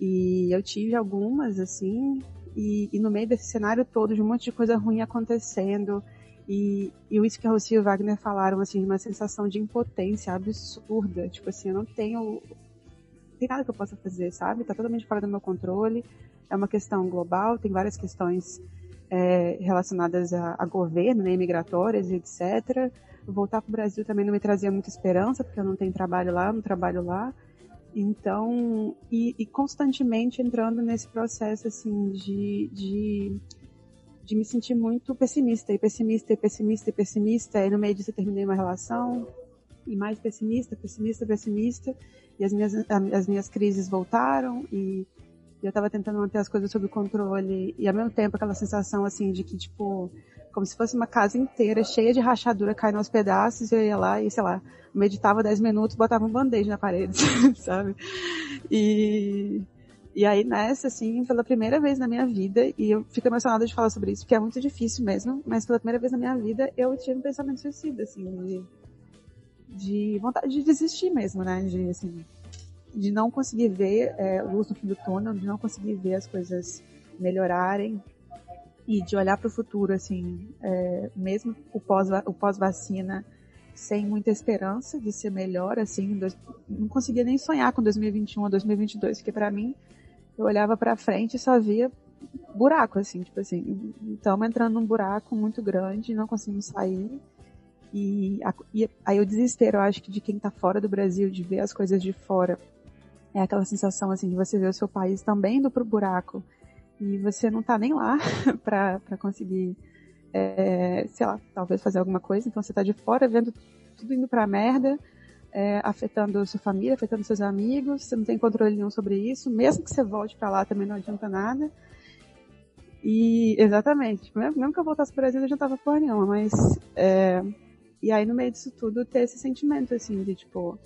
E eu tive algumas, assim, e, e, no meio desse cenário todo, de um monte de coisa ruim acontecendo, e, e isso que a Rocio e o Wagner falaram, assim, uma sensação de impotência absurda. Tipo assim, eu não tenho. Tem nada que eu possa fazer, sabe? Tá totalmente fora do meu controle. É uma questão global, tem várias questões é, relacionadas a, a, governo, né, migratórias etc. Voltar para o Brasil também não me trazia muita esperança, porque eu não tenho trabalho lá, não trabalho lá. Então, e, e constantemente entrando nesse processo, assim, de, de de me sentir muito pessimista, e pessimista, e pessimista, e pessimista, e no meio disso eu terminei uma relação, e mais pessimista, pessimista, pessimista, e as minhas, as minhas crises voltaram, e eu estava tentando manter as coisas sob controle, e ao mesmo tempo aquela sensação, assim, de que, tipo, como se fosse uma casa inteira cheia de rachadura caindo aos pedaços, e eu ia lá e, sei lá, meditava 10 minutos, botava um band-aid na parede, sabe? E, e aí nessa, assim, pela primeira vez na minha vida, e eu fico emocionada de falar sobre isso, porque é muito difícil mesmo, mas pela primeira vez na minha vida eu tive um pensamento suicida, assim, de, de vontade de desistir mesmo, né? De, assim, de não conseguir ver é, luz no fim do túnel, de não conseguir ver as coisas melhorarem e de olhar para o futuro, assim, é, mesmo o pós-vacina, o pós -vacina, sem muita esperança de ser melhor, assim, não conseguia nem sonhar com 2021 ou 2022, porque para mim eu olhava para frente e só via buraco, assim, tipo assim, estamos entrando num buraco muito grande, não conseguimos sair. E, e, aí o desespero, eu acho que de quem tá fora do Brasil, de ver as coisas de fora, é aquela sensação, assim, de você ver o seu país também indo pro buraco e você não tá nem lá para conseguir, é, sei lá, talvez fazer alguma coisa, então você tá de fora vendo tudo indo pra merda, é, afetando sua família, afetando seus amigos, você não tem controle nenhum sobre isso, mesmo que você volte para lá também não adianta nada. E, exatamente, mesmo, que eu voltasse para o Brasil, não adiantava porra nenhuma, mas, é, e aí no meio disso tudo ter esse sentimento, assim, de tipo,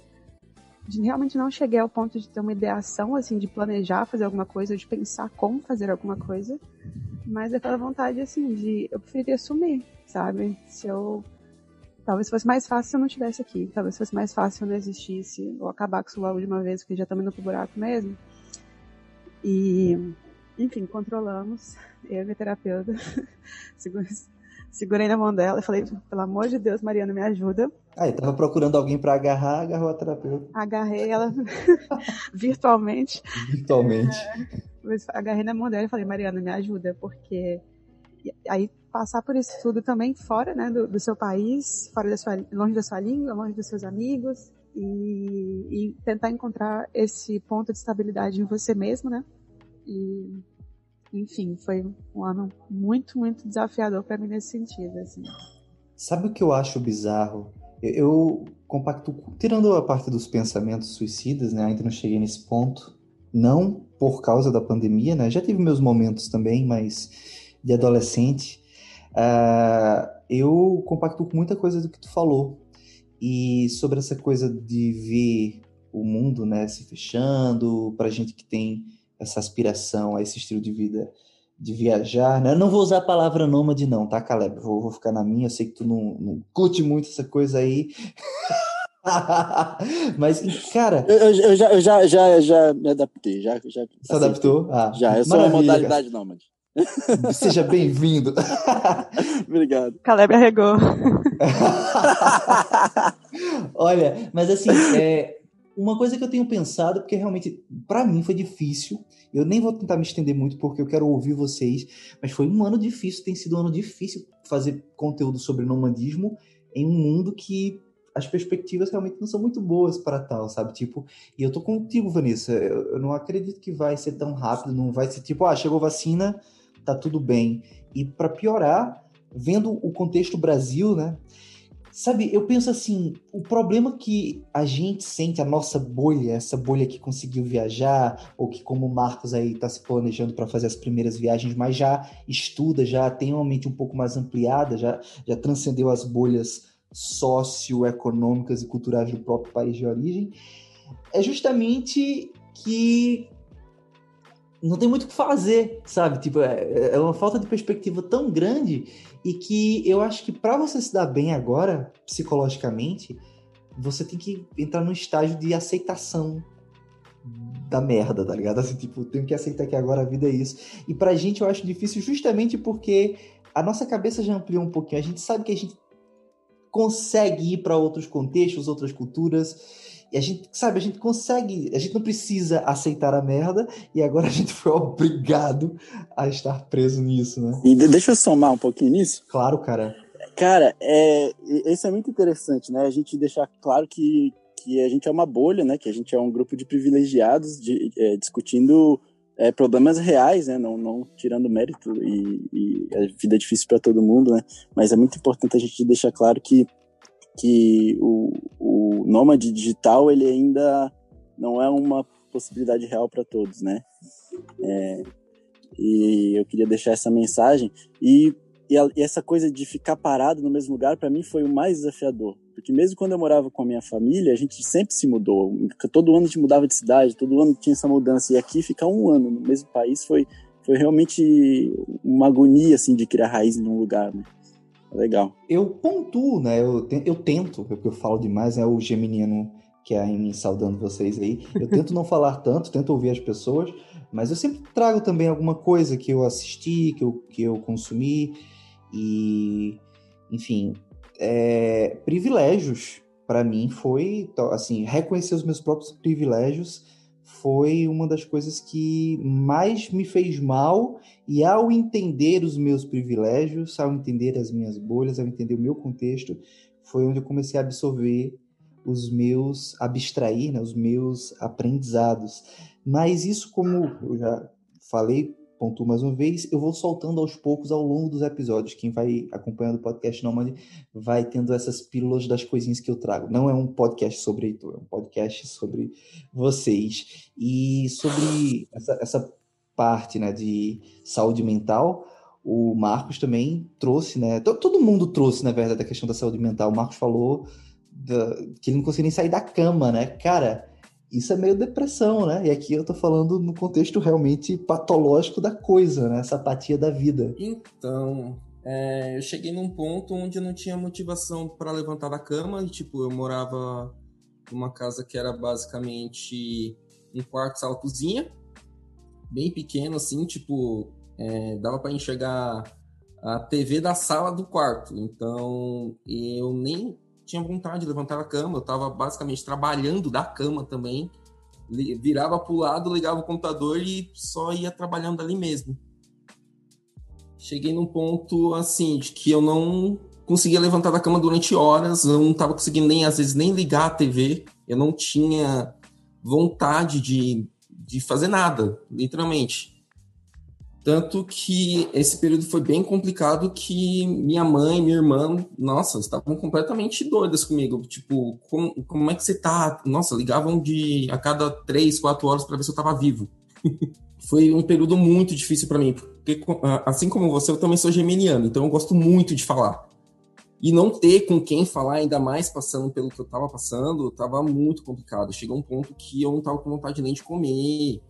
realmente não cheguei ao ponto de ter uma ideação, assim, de planejar fazer alguma coisa, de pensar como fazer alguma coisa, Mas aquela vontade, assim, de eu preferia sumir, sabe? Se eu. Talvez fosse mais fácil se eu não estivesse aqui. Talvez fosse mais fácil se eu não existisse. Ou acabar com isso logo de uma vez, porque já estamos indo pro buraco mesmo. E. Enfim, controlamos. Eu e minha terapeuta. Segurei na mão dela e falei, pelo amor de Deus, Mariana, me ajuda. Eu tava procurando alguém para agarrar, agarrou a terapeuta. Agarrei ela virtualmente. Virtualmente. É, agarrei na mão dela e falei, Mariana, me ajuda, porque aí passar por isso tudo também fora, né, do, do seu país, fora da sua, longe da sua língua, longe dos seus amigos, e, e tentar encontrar esse ponto de estabilidade em você mesmo, né? E enfim, foi um ano muito, muito desafiador para mim nesse sentido, assim. Sabe o que eu acho bizarro? Eu, eu compacto, tirando a parte dos pensamentos suicidas, né? Ainda não cheguei nesse ponto. Não por causa da pandemia, né? Já tive meus momentos também, mas de adolescente. Uh, eu compacto com muita coisa do que tu falou. E sobre essa coisa de ver o mundo, né, se fechando, para gente que tem essa aspiração a esse estilo de vida de viajar, né? Eu não vou usar a palavra nômade não, tá, Caleb? Vou, vou ficar na minha, eu sei que tu não, não curte muito essa coisa aí. Mas, cara... Eu, eu, já, eu já, já, já me adaptei, já... já Se adaptou? Ah, já, eu sou uma modalidade cara. nômade. Seja bem-vindo. Obrigado. Caleb arregou. Olha, mas assim, é, uma coisa que eu tenho pensado, porque realmente para mim foi difícil, eu nem vou tentar me estender muito porque eu quero ouvir vocês, mas foi um ano difícil, tem sido um ano difícil fazer conteúdo sobre nomadismo em um mundo que as perspectivas realmente não são muito boas para tal, sabe? Tipo, e eu tô contigo, Vanessa, eu, eu não acredito que vai ser tão rápido, não vai ser tipo, ah, chegou vacina, tá tudo bem. E para piorar, vendo o contexto Brasil, né? Sabe, eu penso assim, o problema que a gente sente, a nossa bolha, essa bolha que conseguiu viajar, ou que como o Marcos aí está se planejando para fazer as primeiras viagens, mas já estuda, já tem uma mente um pouco mais ampliada, já, já transcendeu as bolhas socioeconômicas e culturais do próprio país de origem, é justamente que não tem muito o que fazer, sabe? Tipo, é, é uma falta de perspectiva tão grande e que eu acho que para você se dar bem agora, psicologicamente, você tem que entrar num estágio de aceitação da merda, tá ligado? Assim, tipo, tenho que aceitar que agora a vida é isso. E pra gente eu acho difícil justamente porque a nossa cabeça já ampliou um pouquinho. A gente sabe que a gente consegue ir para outros contextos, outras culturas e a gente, sabe, a gente consegue, a gente não precisa aceitar a merda e agora a gente foi obrigado a estar preso nisso, né? E deixa eu somar um pouquinho nisso. Claro, cara. Cara, é, isso é muito interessante, né? A gente deixar claro que, que a gente é uma bolha, né? Que a gente é um grupo de privilegiados de, é, discutindo é, problemas reais, né? Não, não tirando mérito e, e a vida é difícil para todo mundo, né? Mas é muito importante a gente deixar claro que que o, o nômade digital ele ainda não é uma possibilidade real para todos, né? É, e eu queria deixar essa mensagem e, e, a, e essa coisa de ficar parado no mesmo lugar para mim foi o mais desafiador, porque mesmo quando eu morava com a minha família a gente sempre se mudou, todo ano a gente mudava de cidade, todo ano tinha essa mudança e aqui ficar um ano no mesmo país foi foi realmente uma agonia assim de criar raiz num lugar, né? Legal. Eu pontuo, né? Eu, eu tento, porque eu falo demais, é o geminiano que é em saudando vocês aí. Eu tento não falar tanto, tento ouvir as pessoas, mas eu sempre trago também alguma coisa que eu assisti, que eu, que eu consumi e, enfim, é, privilégios para mim foi, assim, reconhecer os meus próprios privilégios foi uma das coisas que mais me fez mal e ao entender os meus privilégios, ao entender as minhas bolhas, ao entender o meu contexto, foi onde eu comecei a absorver os meus, abstrair, né, os meus aprendizados. Mas isso, como eu já falei pontuo mais uma vez, eu vou soltando aos poucos ao longo dos episódios. Quem vai acompanhando o podcast Nomad vai tendo essas pílulas das coisinhas que eu trago. Não é um podcast sobre Heitor, é um podcast sobre vocês. E sobre essa, essa parte né, de saúde mental, o Marcos também trouxe, né? Todo mundo trouxe, na verdade, a questão da saúde mental. O Marcos falou da, que ele não conseguia nem sair da cama, né? Cara, isso é meio depressão, né? E aqui eu tô falando no contexto realmente patológico da coisa, né? Essa apatia da vida. Então, é, eu cheguei num ponto onde eu não tinha motivação para levantar da cama. E, tipo, eu morava numa casa que era basicamente um quarto, sala, cozinha. Bem pequeno, assim, tipo, é, dava para enxergar a TV da sala do quarto. Então, eu nem tinha vontade de levantar da cama, eu estava basicamente trabalhando da cama também. Virava para o lado, ligava o computador e só ia trabalhando ali mesmo. Cheguei num ponto assim de que eu não conseguia levantar da cama durante horas, eu não estava conseguindo nem às vezes nem ligar a TV, eu não tinha vontade de, de fazer nada, literalmente. Tanto que esse período foi bem complicado que minha mãe, minha irmã, nossa, estavam completamente doidas comigo. Tipo, como, como é que você tá? Nossa, ligavam de a cada três, quatro horas para ver se eu tava vivo. foi um período muito difícil para mim, porque assim como você, eu também sou geminiano, então eu gosto muito de falar. E não ter com quem falar, ainda mais passando pelo que eu tava passando, tava muito complicado. Chegou um ponto que eu não tava com vontade nem de comer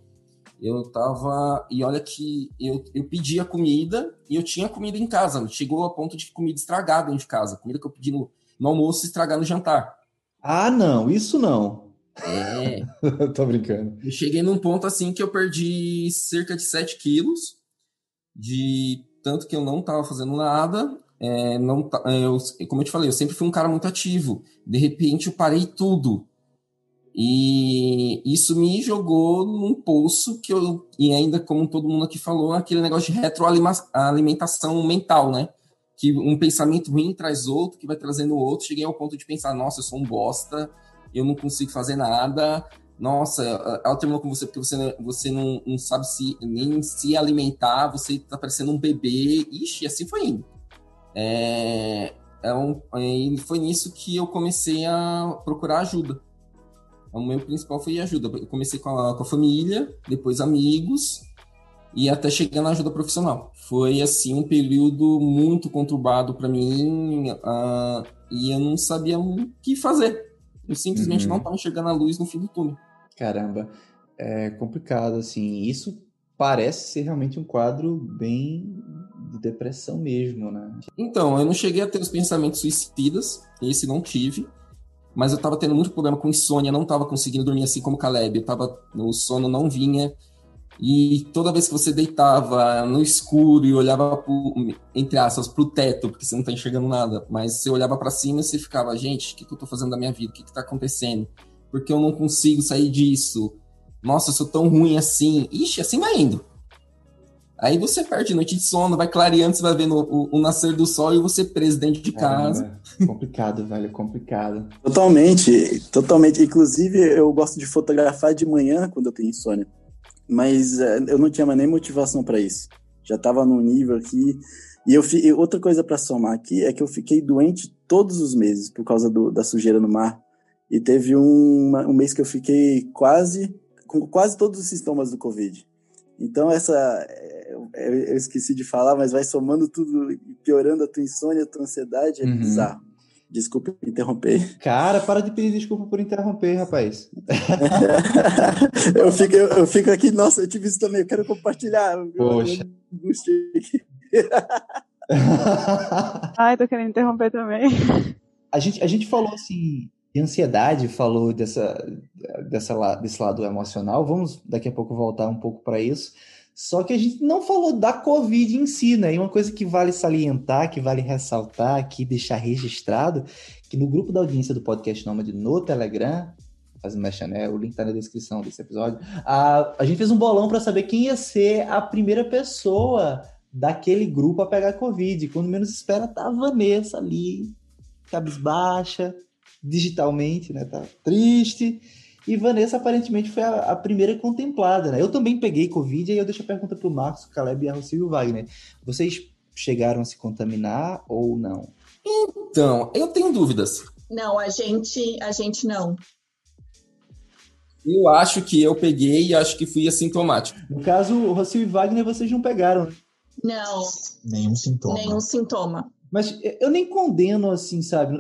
eu tava. E olha que eu, eu pedia comida e eu tinha comida em casa. Chegou a ponto de comida estragada dentro de casa. Comida que eu pedi no, no almoço estragar no jantar. Ah, não, isso não. É. Tô brincando. Eu cheguei num ponto assim que eu perdi cerca de 7 quilos. De tanto que eu não tava fazendo nada. É, não, eu, como eu te falei, eu sempre fui um cara muito ativo. De repente eu parei tudo. E isso me jogou num poço que eu, e ainda como todo mundo aqui falou, aquele negócio de retroalimentação mental, né? Que um pensamento ruim traz outro, que vai trazendo outro. Cheguei ao ponto de pensar, nossa, eu sou um bosta, eu não consigo fazer nada. Nossa, ela terminou com você porque você, você não, não sabe se, nem se alimentar, você tá parecendo um bebê. Ixi, assim foi indo. É, é um, e foi nisso que eu comecei a procurar ajuda o meu principal foi ajuda. Eu comecei com a, com a família, depois amigos e até chegar na ajuda profissional. Foi assim um período muito conturbado para mim uh, e eu não sabia o que fazer. Eu simplesmente uhum. não estava enxergando a luz no fim do túnel. Caramba, é complicado assim. Isso parece ser realmente um quadro bem de depressão mesmo, né? Então, eu não cheguei a ter os pensamentos suicidas, esse não tive mas eu tava tendo muito problema com insônia, não tava conseguindo dormir assim como Caleb, eu tava, o sono não vinha, e toda vez que você deitava no escuro e olhava, pro, entre aspas, pro teto, porque você não tá enxergando nada, mas você olhava para cima e você ficava, gente, o que, que eu tô fazendo da minha vida? O que, que tá acontecendo? Porque eu não consigo sair disso? Nossa, eu sou tão ruim assim. Ixi, assim vai indo. Aí você perde noite de sono, vai clareando, você vai vendo o, o nascer do sol e você preso dentro de casa. É complicado, velho, complicado. Totalmente, totalmente. Inclusive, eu gosto de fotografar de manhã quando eu tenho insônia. Mas é, eu não tinha mais nem motivação para isso. Já tava num nível aqui. E eu e outra coisa para somar aqui é que eu fiquei doente todos os meses por causa do, da sujeira no mar. E teve um, um mês que eu fiquei quase com quase todos os sintomas do Covid. Então, essa. Eu esqueci de falar, mas vai somando tudo, piorando a tua insônia, a tua ansiedade, é uhum. bizarro. Desculpa interromper. Cara, para de pedir desculpa por interromper, rapaz. eu, fico, eu, eu, fico aqui, nossa, eu tive isso também, eu quero compartilhar. Poxa. Ai, tô querendo interromper também. A gente, a gente falou assim, de ansiedade, falou dessa, dessa, desse lado emocional. Vamos daqui a pouco voltar um pouco para isso. Só que a gente não falou da Covid em si, né? E uma coisa que vale salientar, que vale ressaltar aqui, deixar registrado, que no grupo da audiência do podcast Nômade no Telegram, fazendo mexer, né? O link tá na descrição desse episódio. A, a gente fez um bolão para saber quem ia ser a primeira pessoa daquele grupo a pegar Covid. Quando menos espera, tá a Vanessa ali, cabisbaixa, digitalmente, né? Tá triste. E Vanessa aparentemente foi a, a, primeira contemplada, né? Eu também peguei Covid, e aí eu deixo a pergunta para o Marcos, Caleb e a Rocio Wagner. Vocês chegaram a se contaminar ou não? Então, eu tenho dúvidas. Não, a gente, a gente não. Eu acho que eu peguei e acho que fui assintomático. No caso, Rocio e Wagner, vocês não pegaram. Não. Nenhum sintoma. Nenhum sintoma. Mas eu nem condeno, assim, sabe?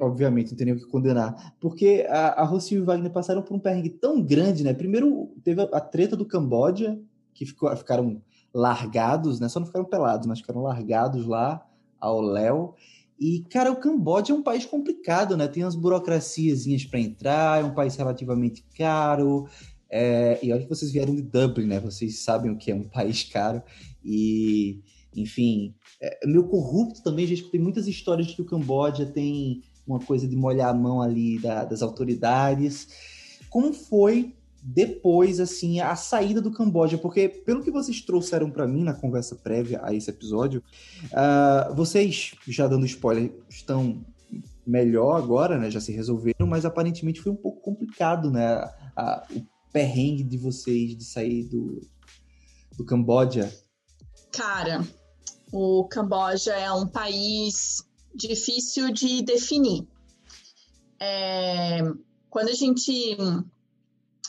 Obviamente, não tem nem o que condenar. Porque a, a e o Wagner passaram por um perrengue tão grande, né? Primeiro, teve a, treta do Camboja, que ficou, ficaram largados, né? Só não ficaram pelados, mas ficaram largados lá ao Léo. E, cara, o Camboja é um país complicado, né? Tem umas burocraciazinhas para entrar, é um país relativamente caro. É... E olha que vocês vieram de Dublin, né? Vocês sabem o que é um país caro. E enfim, é, meio corrupto também. Já escutei muitas histórias de que o Camboja tem uma coisa de molhar a mão ali da, das autoridades. Como foi depois, assim, a saída do Camboja? Porque, pelo que vocês trouxeram para mim na conversa prévia a esse episódio, uh, vocês, já dando spoiler, estão melhor agora, né? Já se resolveram, mas aparentemente foi um pouco complicado, né? A, o perrengue de vocês de sair do, do Camboja. Cara, o Camboja é um país difícil de definir. É, quando a gente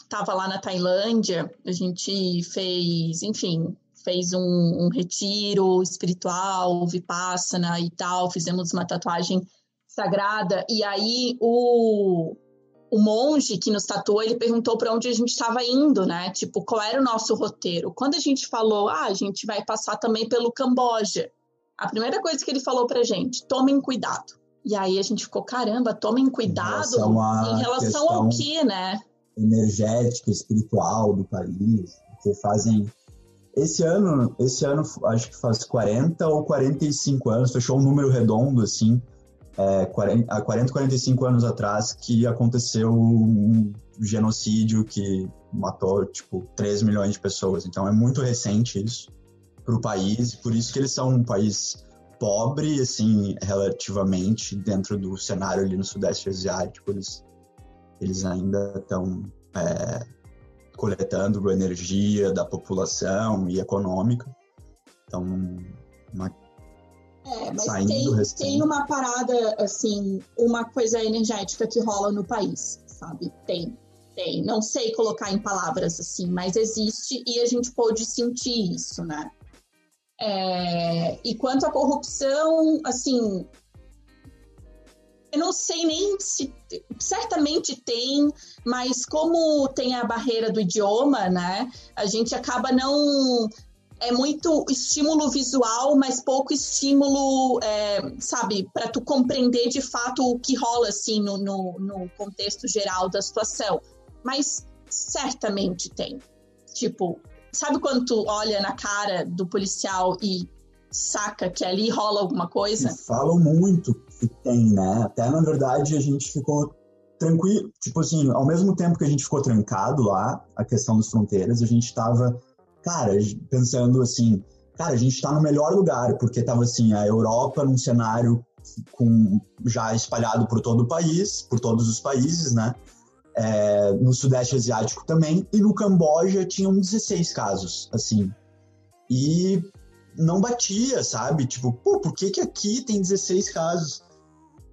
estava lá na Tailândia, a gente fez, enfim, fez um, um retiro espiritual, vipassana e tal, fizemos uma tatuagem sagrada, e aí o, o monge que nos tatuou, ele perguntou para onde a gente estava indo, né? Tipo, qual era o nosso roteiro? Quando a gente falou, ah, a gente vai passar também pelo Camboja. A primeira coisa que ele falou pra gente, tomem cuidado. E aí a gente ficou, caramba, tomem cuidado em relação, em relação ao que, né? Energética, espiritual do país, que fazem esse ano, esse ano acho que faz 40 ou 45 anos, fechou um número redondo assim, é, 40, há 40, 45 anos atrás que aconteceu um genocídio que matou, tipo, 3 milhões de pessoas. Então é muito recente isso para o país, por isso que eles são um país pobre, assim, relativamente, dentro do cenário ali no Sudeste Asiático, eles, eles ainda estão é, coletando energia da população e econômica. Então, uma é, mas tem, tem uma parada, assim, uma coisa energética que rola no país, sabe? Tem, tem. Não sei colocar em palavras assim, mas existe e a gente pode sentir isso, né? É, e quanto à corrupção, assim, eu não sei nem se certamente tem, mas como tem a barreira do idioma, né? A gente acaba não é muito estímulo visual, mas pouco estímulo, é, sabe, para tu compreender de fato o que rola assim no, no, no, contexto geral da situação. Mas certamente tem. Tipo, sabe quando tu olha na cara do policial e saca que ali rola alguma coisa? falam muito que tem, né? Até na verdade a gente ficou tranquilo, tipo assim, ao mesmo tempo que a gente ficou trancado lá, a questão das fronteiras, a gente estava cara, pensando assim, cara, a gente está no melhor lugar, porque tava assim, a Europa num cenário com já espalhado por todo o país, por todos os países, né? É, no Sudeste Asiático também, e no Camboja tinham 16 casos, assim. E não batia, sabe? Tipo, pô, por que, que aqui tem 16 casos?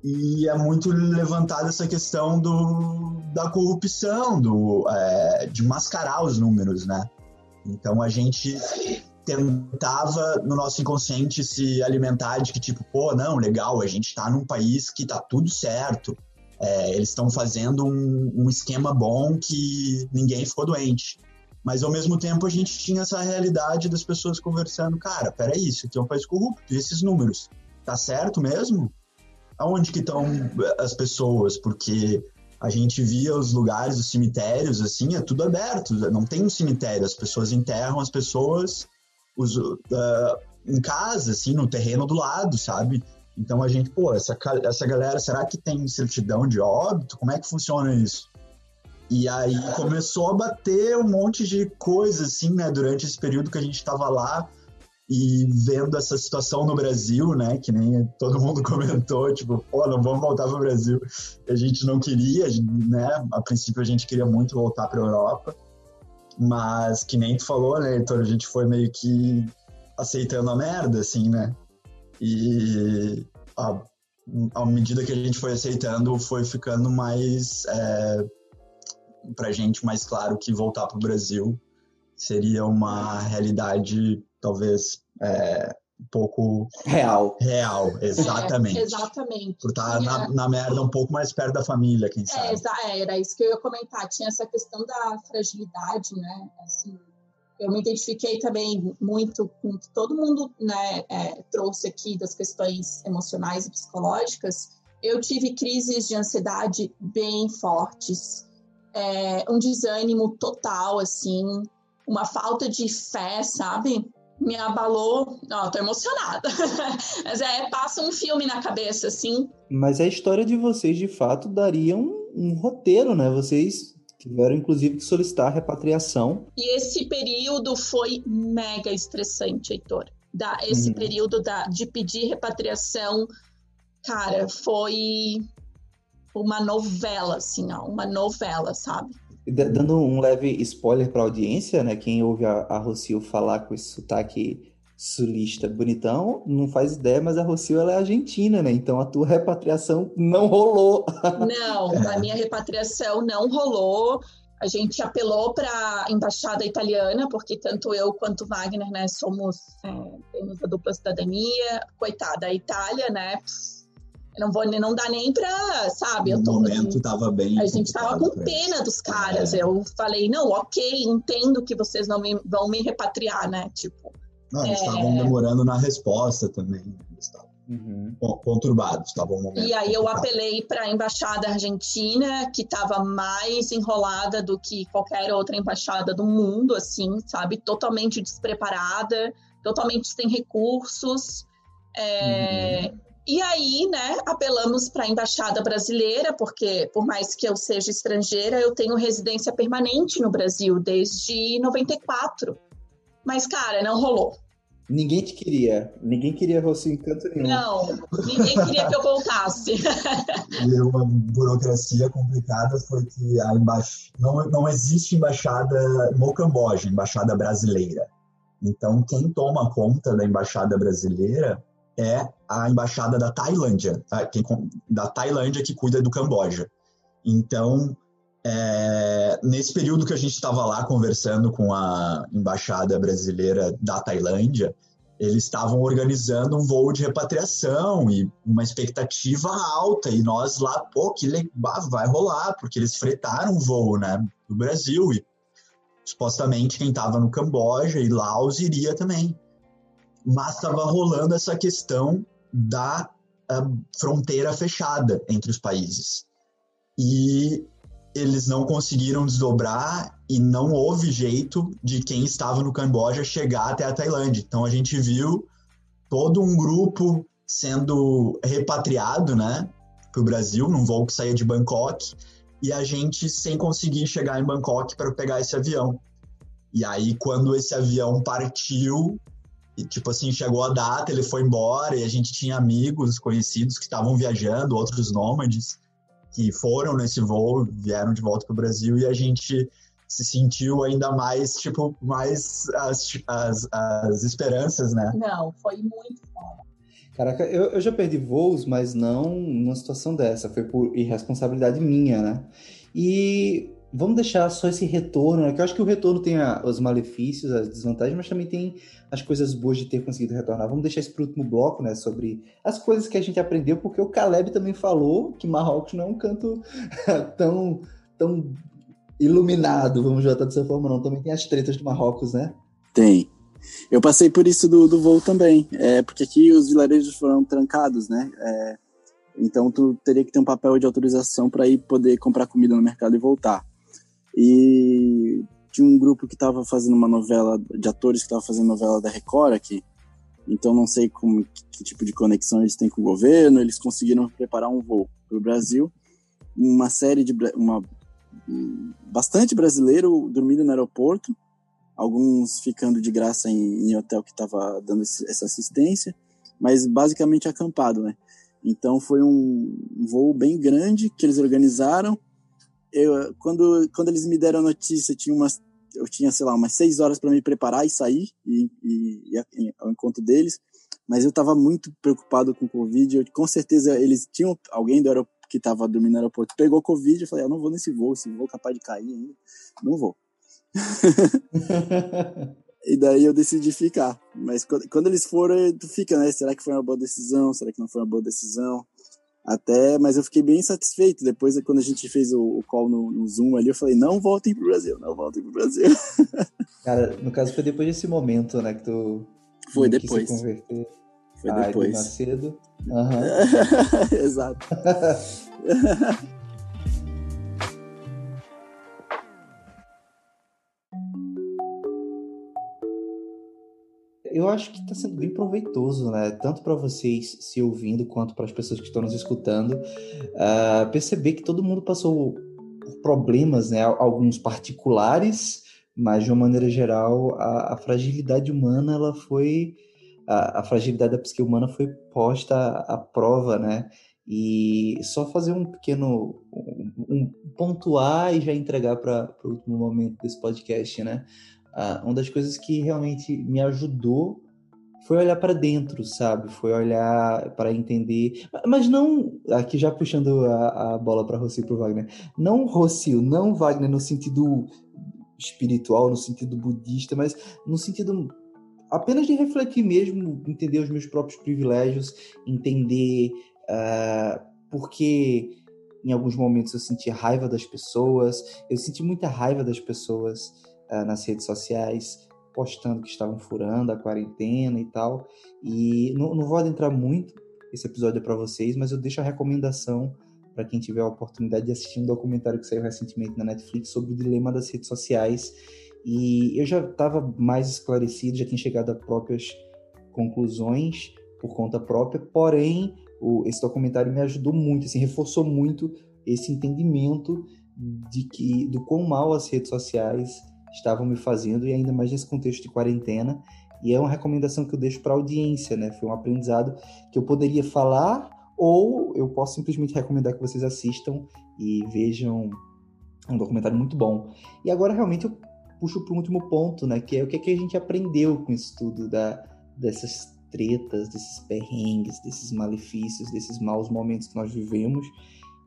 E é muito levantada essa questão do, da corrupção, do, é, de mascarar os números, né? Então a gente tentava no nosso inconsciente se alimentar de que tipo, pô, não, legal, a gente está num país que tá tudo certo. É, eles estão fazendo um, um, esquema bom que ninguém ficou doente. Mas ao mesmo tempo a gente tinha essa realidade das pessoas conversando, cara, peraí, isso aqui é um país corrupto, e esses números, tá certo mesmo? Aonde que estão as pessoas? Porque a gente via os lugares, os cemitérios, assim, é tudo aberto, não tem um cemitério, as pessoas enterram as pessoas os, uh, em casa, assim, no terreno do lado, sabe? Então a gente, pô, essa, essa galera, será que tem certidão de óbito? Como é que funciona isso? E aí começou a bater um monte de coisa, assim, né, durante esse período que a gente estava lá, e vendo essa situação no Brasil, né, que nem todo mundo comentou, tipo, pô, não vamos voltar para o Brasil. A gente não queria, né, a princípio a gente queria muito voltar para a Europa, mas que nem tu falou, né, Heitor, a gente foi meio que aceitando a merda, assim, né, e a, à medida que a gente foi aceitando, foi ficando mais, é, pra gente mais claro que voltar para o Brasil seria uma realidade talvez é, um pouco real. Real, exatamente. É, exatamente. Por estar na, na, merda um pouco mais perto da família, quem é, sabe. É, era isso que eu ia comentar. Tinha essa questão da fragilidade, né? Assim, eu me identifiquei também muito com o que todo mundo né, é, trouxe aqui das questões emocionais e psicológicas. Eu tive crises de ansiedade bem fortes, é, um desânimo total, assim, uma falta de fé, sabe? Me abalou. Ó, tô emocionada. Mas é, passa um filme na cabeça, assim. Mas a história de vocês, de fato, daria um, um roteiro, né? Vocês tiveram, inclusive, que solicitar repatriação. E esse período foi mega estressante, Heitor. Da, esse uhum. período da, de pedir repatriação, cara, foi uma novela, assim, ó, uma novela, sabe? Dando um leve spoiler para a audiência, né? Quem ouve a, a Rocio falar com esse sotaque sulista bonitão, não faz ideia, mas a Rocio ela é argentina, né? Então a tua repatriação não rolou. Não, a minha repatriação não rolou. A gente apelou para a embaixada italiana, porque tanto eu quanto Wagner, né, somos é, temos a dupla cidadania. Coitada, a Itália, né? Não vou não dá nem pra, sabe? No eu tô, momento tava bem. A gente tava com pena dos caras. É. Eu falei, não, ok, entendo que vocês não me, vão me repatriar, né? Tipo. Não, eles é. estavam é... demorando na resposta também. Eles estavam uhum. conturbados, estavam um momento. E aí complicado. eu apelei para a embaixada argentina, que estava mais enrolada do que qualquer outra embaixada do mundo, assim, sabe? Totalmente despreparada, totalmente sem recursos. É, uhum. E aí, né, apelamos para a embaixada brasileira, porque por mais que eu seja estrangeira, eu tenho residência permanente no Brasil desde 94. Mas, cara, não rolou. Ninguém te queria. Ninguém queria você em canto nenhum. Não, ninguém queria que eu voltasse. e uma burocracia complicada foi que a embaix... não, não existe embaixada no Camboja, embaixada brasileira. Então, quem toma conta da embaixada brasileira é a embaixada da Tailândia, tá? Da Tailândia que cuida do Camboja. Então, é, nesse período que a gente estava lá conversando com a embaixada brasileira da Tailândia, eles estavam organizando um voo de repatriação e uma expectativa alta. E nós lá, pô, que legal, vai rolar, porque eles fretaram o voo, né, do Brasil. E supostamente quem estava no Camboja e Laos iria também mas estava rolando essa questão da fronteira fechada entre os países. E eles não conseguiram desdobrar e não houve jeito de quem estava no Camboja chegar até a Tailândia. Então a gente viu todo um grupo sendo repatriado, né, para o Brasil, num voo que saía de Bangkok, e a gente sem conseguir chegar em Bangkok para pegar esse avião. E aí, quando esse avião partiu, e, tipo assim, chegou a data, ele foi embora e a gente tinha amigos conhecidos que estavam viajando, outros nômades que foram nesse voo, vieram de volta para o Brasil e a gente se sentiu ainda mais, tipo, mais as, as, as esperanças, né? Não, foi muito foda. Caraca, eu, eu já perdi voos, mas não numa situação dessa. Foi por irresponsabilidade minha, né? E vamos deixar só esse retorno, né? Que eu acho que o retorno tem a, os malefícios, as desvantagens, mas também tem as coisas boas de ter conseguido retornar. Vamos deixar isso para o último bloco, né? Sobre as coisas que a gente aprendeu, porque o Caleb também falou que Marrocos não é um canto tão, tão iluminado, vamos botar dessa forma, não. Também tem as tretas do Marrocos, né? Tem. Eu passei por isso do, do voo também, é, porque aqui os vilarejos foram trancados, né? É, então tu teria que ter um papel de autorização para ir poder comprar comida no mercado e voltar. E tinha um grupo que estava fazendo uma novela, de atores que estava fazendo novela da Record aqui. Então não sei como, que tipo de conexão eles têm com o governo. Eles conseguiram preparar um voo para o Brasil. Uma série de. Uma, bastante brasileiro dormindo no aeroporto. Alguns ficando de graça em, em hotel que estava dando essa assistência. Mas basicamente acampado, né? Então foi um voo bem grande que eles organizaram eu, quando, quando eles me deram a notícia, tinha umas, eu tinha, sei lá, umas seis horas para me preparar e sair e, e, e, ao encontro deles, mas eu estava muito preocupado com o Covid. Eu, com certeza eles tinham alguém do aeroporto que estava dormindo no aeroporto pegou Covid. Eu falei, eu não vou nesse voo, esse voo é capaz de cair ainda, não vou. E daí eu decidi ficar. Mas quando, quando eles foram, tu fica, né? Será que foi uma boa decisão? Será que não foi uma boa decisão? Até, mas eu fiquei bem satisfeito. Depois, quando a gente fez o, o call no, no, Zoom ali, eu falei, não voltem pro Brasil, não voltem pro Brasil. Cara, no caso foi depois desse momento, né, que tu foi depois. se converter. Foi ah, depois. Macedo. Uhum. Exato. eu acho que está sendo bem proveitoso, né? Tanto para vocês se ouvindo, quanto para as pessoas que estão nos escutando, uh, perceber que todo mundo passou por problemas, né? Alguns particulares, mas de uma maneira geral, a, a fragilidade humana, ela foi. A, a, fragilidade da psique humana foi posta à, prova, né? E só fazer um pequeno. Um, um pontuar e já entregar para o último momento desse podcast, né? Uh, uma das coisas que realmente me ajudou foi olhar para dentro, sabe? Foi olhar para entender, mas não aqui já puxando a, a bola para Rossi e para Wagner, não Rossi, não Wagner no sentido espiritual, no sentido budista, mas no sentido apenas de refletir mesmo, entender os meus próprios privilégios, entender uh, porque em alguns momentos eu senti raiva das pessoas, eu senti muita raiva das pessoas uh, nas redes sociais, postando que estavam furando a quarentena e tal. E não, não vou adentrar muito, esse episódio é para vocês, mas eu deixo a recomendação para quem tiver a oportunidade de assistir um documentário que saiu recentemente na Netflix sobre o dilema das redes sociais. E eu já estava mais esclarecido, já tinha chegado a próprias conclusões por conta própria, porém, o, esse documentário me ajudou muito, assim, reforçou muito esse entendimento de que do quão mal as redes sociais estavam me fazendo, e ainda mais nesse contexto de quarentena. E é uma recomendação que eu deixo para a audiência, né? Foi um aprendizado que eu poderia falar, ou eu posso simplesmente recomendar que vocês assistam e vejam um documentário muito bom. E agora realmente eu puxo para o último ponto, né? Que é o que, é que a gente aprendeu com isso tudo, da, dessas tretas, desses perrengues, desses malefícios, desses maus momentos que nós vivemos.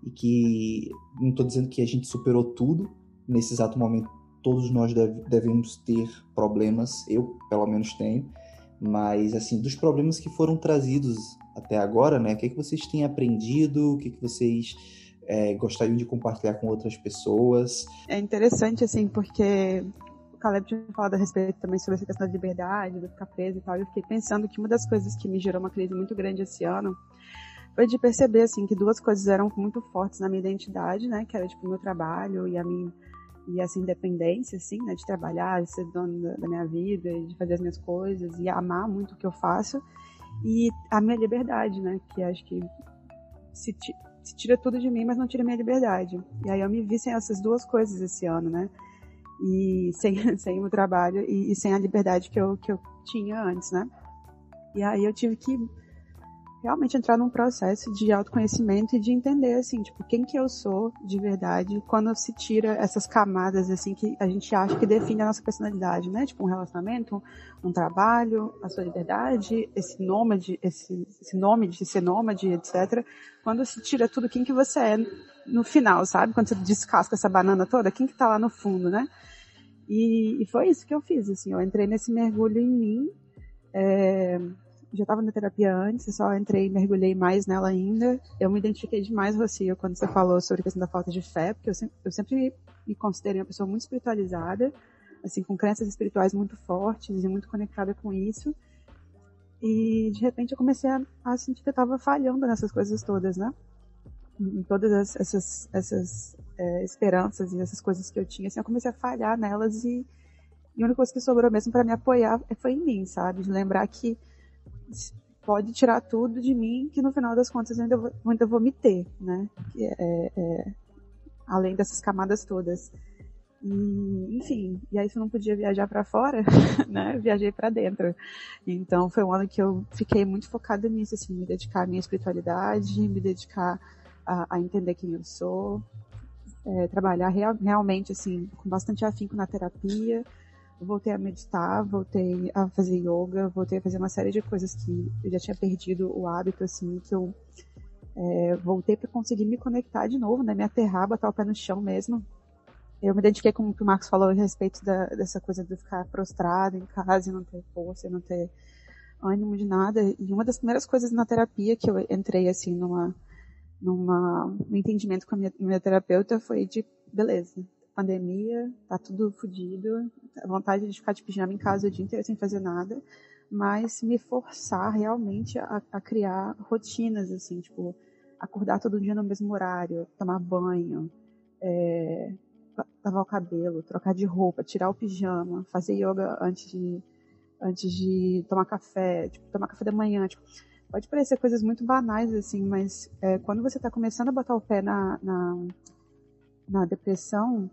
E que não estou dizendo que a gente superou tudo nesse exato momento todos nós deve, devemos ter problemas, eu pelo menos tenho, mas assim, dos problemas que foram trazidos até agora, né? O que, é que vocês têm aprendido? O que, é que vocês é, gostariam de compartilhar com outras pessoas? É interessante, assim, porque o Caleb tinha falado a respeito também sobre essa questão da liberdade, do ficar preso e tal. Eu fiquei pensando que uma das coisas que me gerou uma crise muito grande esse ano foi de perceber, assim, que duas coisas eram muito fortes na minha identidade, né? Que era, tipo, o meu trabalho e a minha e essa independência, assim, né, de trabalhar, de ser dono da, da, minha vida, de fazer as minhas coisas e amar muito o que eu faço e a minha liberdade, né, que acho que se, se tira tudo de mim, mas não tira minha liberdade. E aí eu me vi sem essas duas coisas esse ano, né, e sem, sem o trabalho e, e sem a liberdade que eu, que eu tinha antes, né. E aí eu tive que realmente entrar num processo de autoconhecimento e de entender, assim, tipo, quem que eu sou de verdade quando se tira essas camadas, assim, que a gente acha que define a nossa personalidade, né? Tipo, um relacionamento, um trabalho, a sua liberdade, esse nômade, esse, esse nome de ser nômade, etc. Quando se tira tudo, quem que você é no final, sabe? Quando você descasca essa banana toda, quem que tá lá no fundo, né? E, e foi isso que eu fiz, assim, eu entrei nesse mergulho em mim, é, já estava na terapia antes, só entrei e mergulhei mais nela ainda. Eu me identifiquei demais, Rocio, quando você falou sobre a questão da falta de fé, porque eu sempre, eu sempre me considerei uma pessoa muito espiritualizada, assim, com crenças espirituais muito fortes e muito conectada com isso. E de repente eu comecei a, a sentir que eu estava falhando nessas coisas todas, né? Em todas as, essas, essas é, esperanças e essas coisas que eu tinha, assim, eu comecei a falhar nelas e, e a única coisa que sobrou mesmo para me apoiar foi em mim, sabe? De lembrar que pode tirar tudo de mim, que no final das contas eu ainda vou, ainda vou me ter, né? É, é, além dessas camadas todas. E, enfim, e aí se eu não podia viajar para fora, né? Viajei para dentro. Então foi um ano que eu fiquei muito focada nisso, assim, me dedicar à minha espiritualidade, me dedicar a, a entender quem eu sou, é, trabalhar real, realmente, assim, com bastante afinco na terapia, voltei a meditar, voltei a fazer yoga, voltei a fazer uma série de coisas que eu já tinha perdido o hábito, assim, que eu é, voltei para conseguir me conectar de novo, né, me aterrar, botar o pé no chão mesmo eu me identifiquei com o que o Marcos falou a respeito da, dessa coisa de ficar prostrado em casa e não ter força, não ter ânimo de nada. E uma das primeiras coisas na terapia que eu entrei, assim, numa, numa, um entendimento com a minha, minha terapeuta foi de, beleza, pandemia, tá tudo fodido, vontade de ficar de pijama em casa o dia inteiro sem fazer nada, mas me forçar realmente a, a criar rotinas, assim, tipo, acordar todo dia no mesmo horário, tomar banho, é, lavar o cabelo, trocar de roupa, tirar o pijama, fazer yoga antes de, antes de tomar café, tipo, tomar café da manhã, tipo, pode parecer coisas muito banais, assim, mas é, quando você está começando a botar o pé na, na, na, depressão,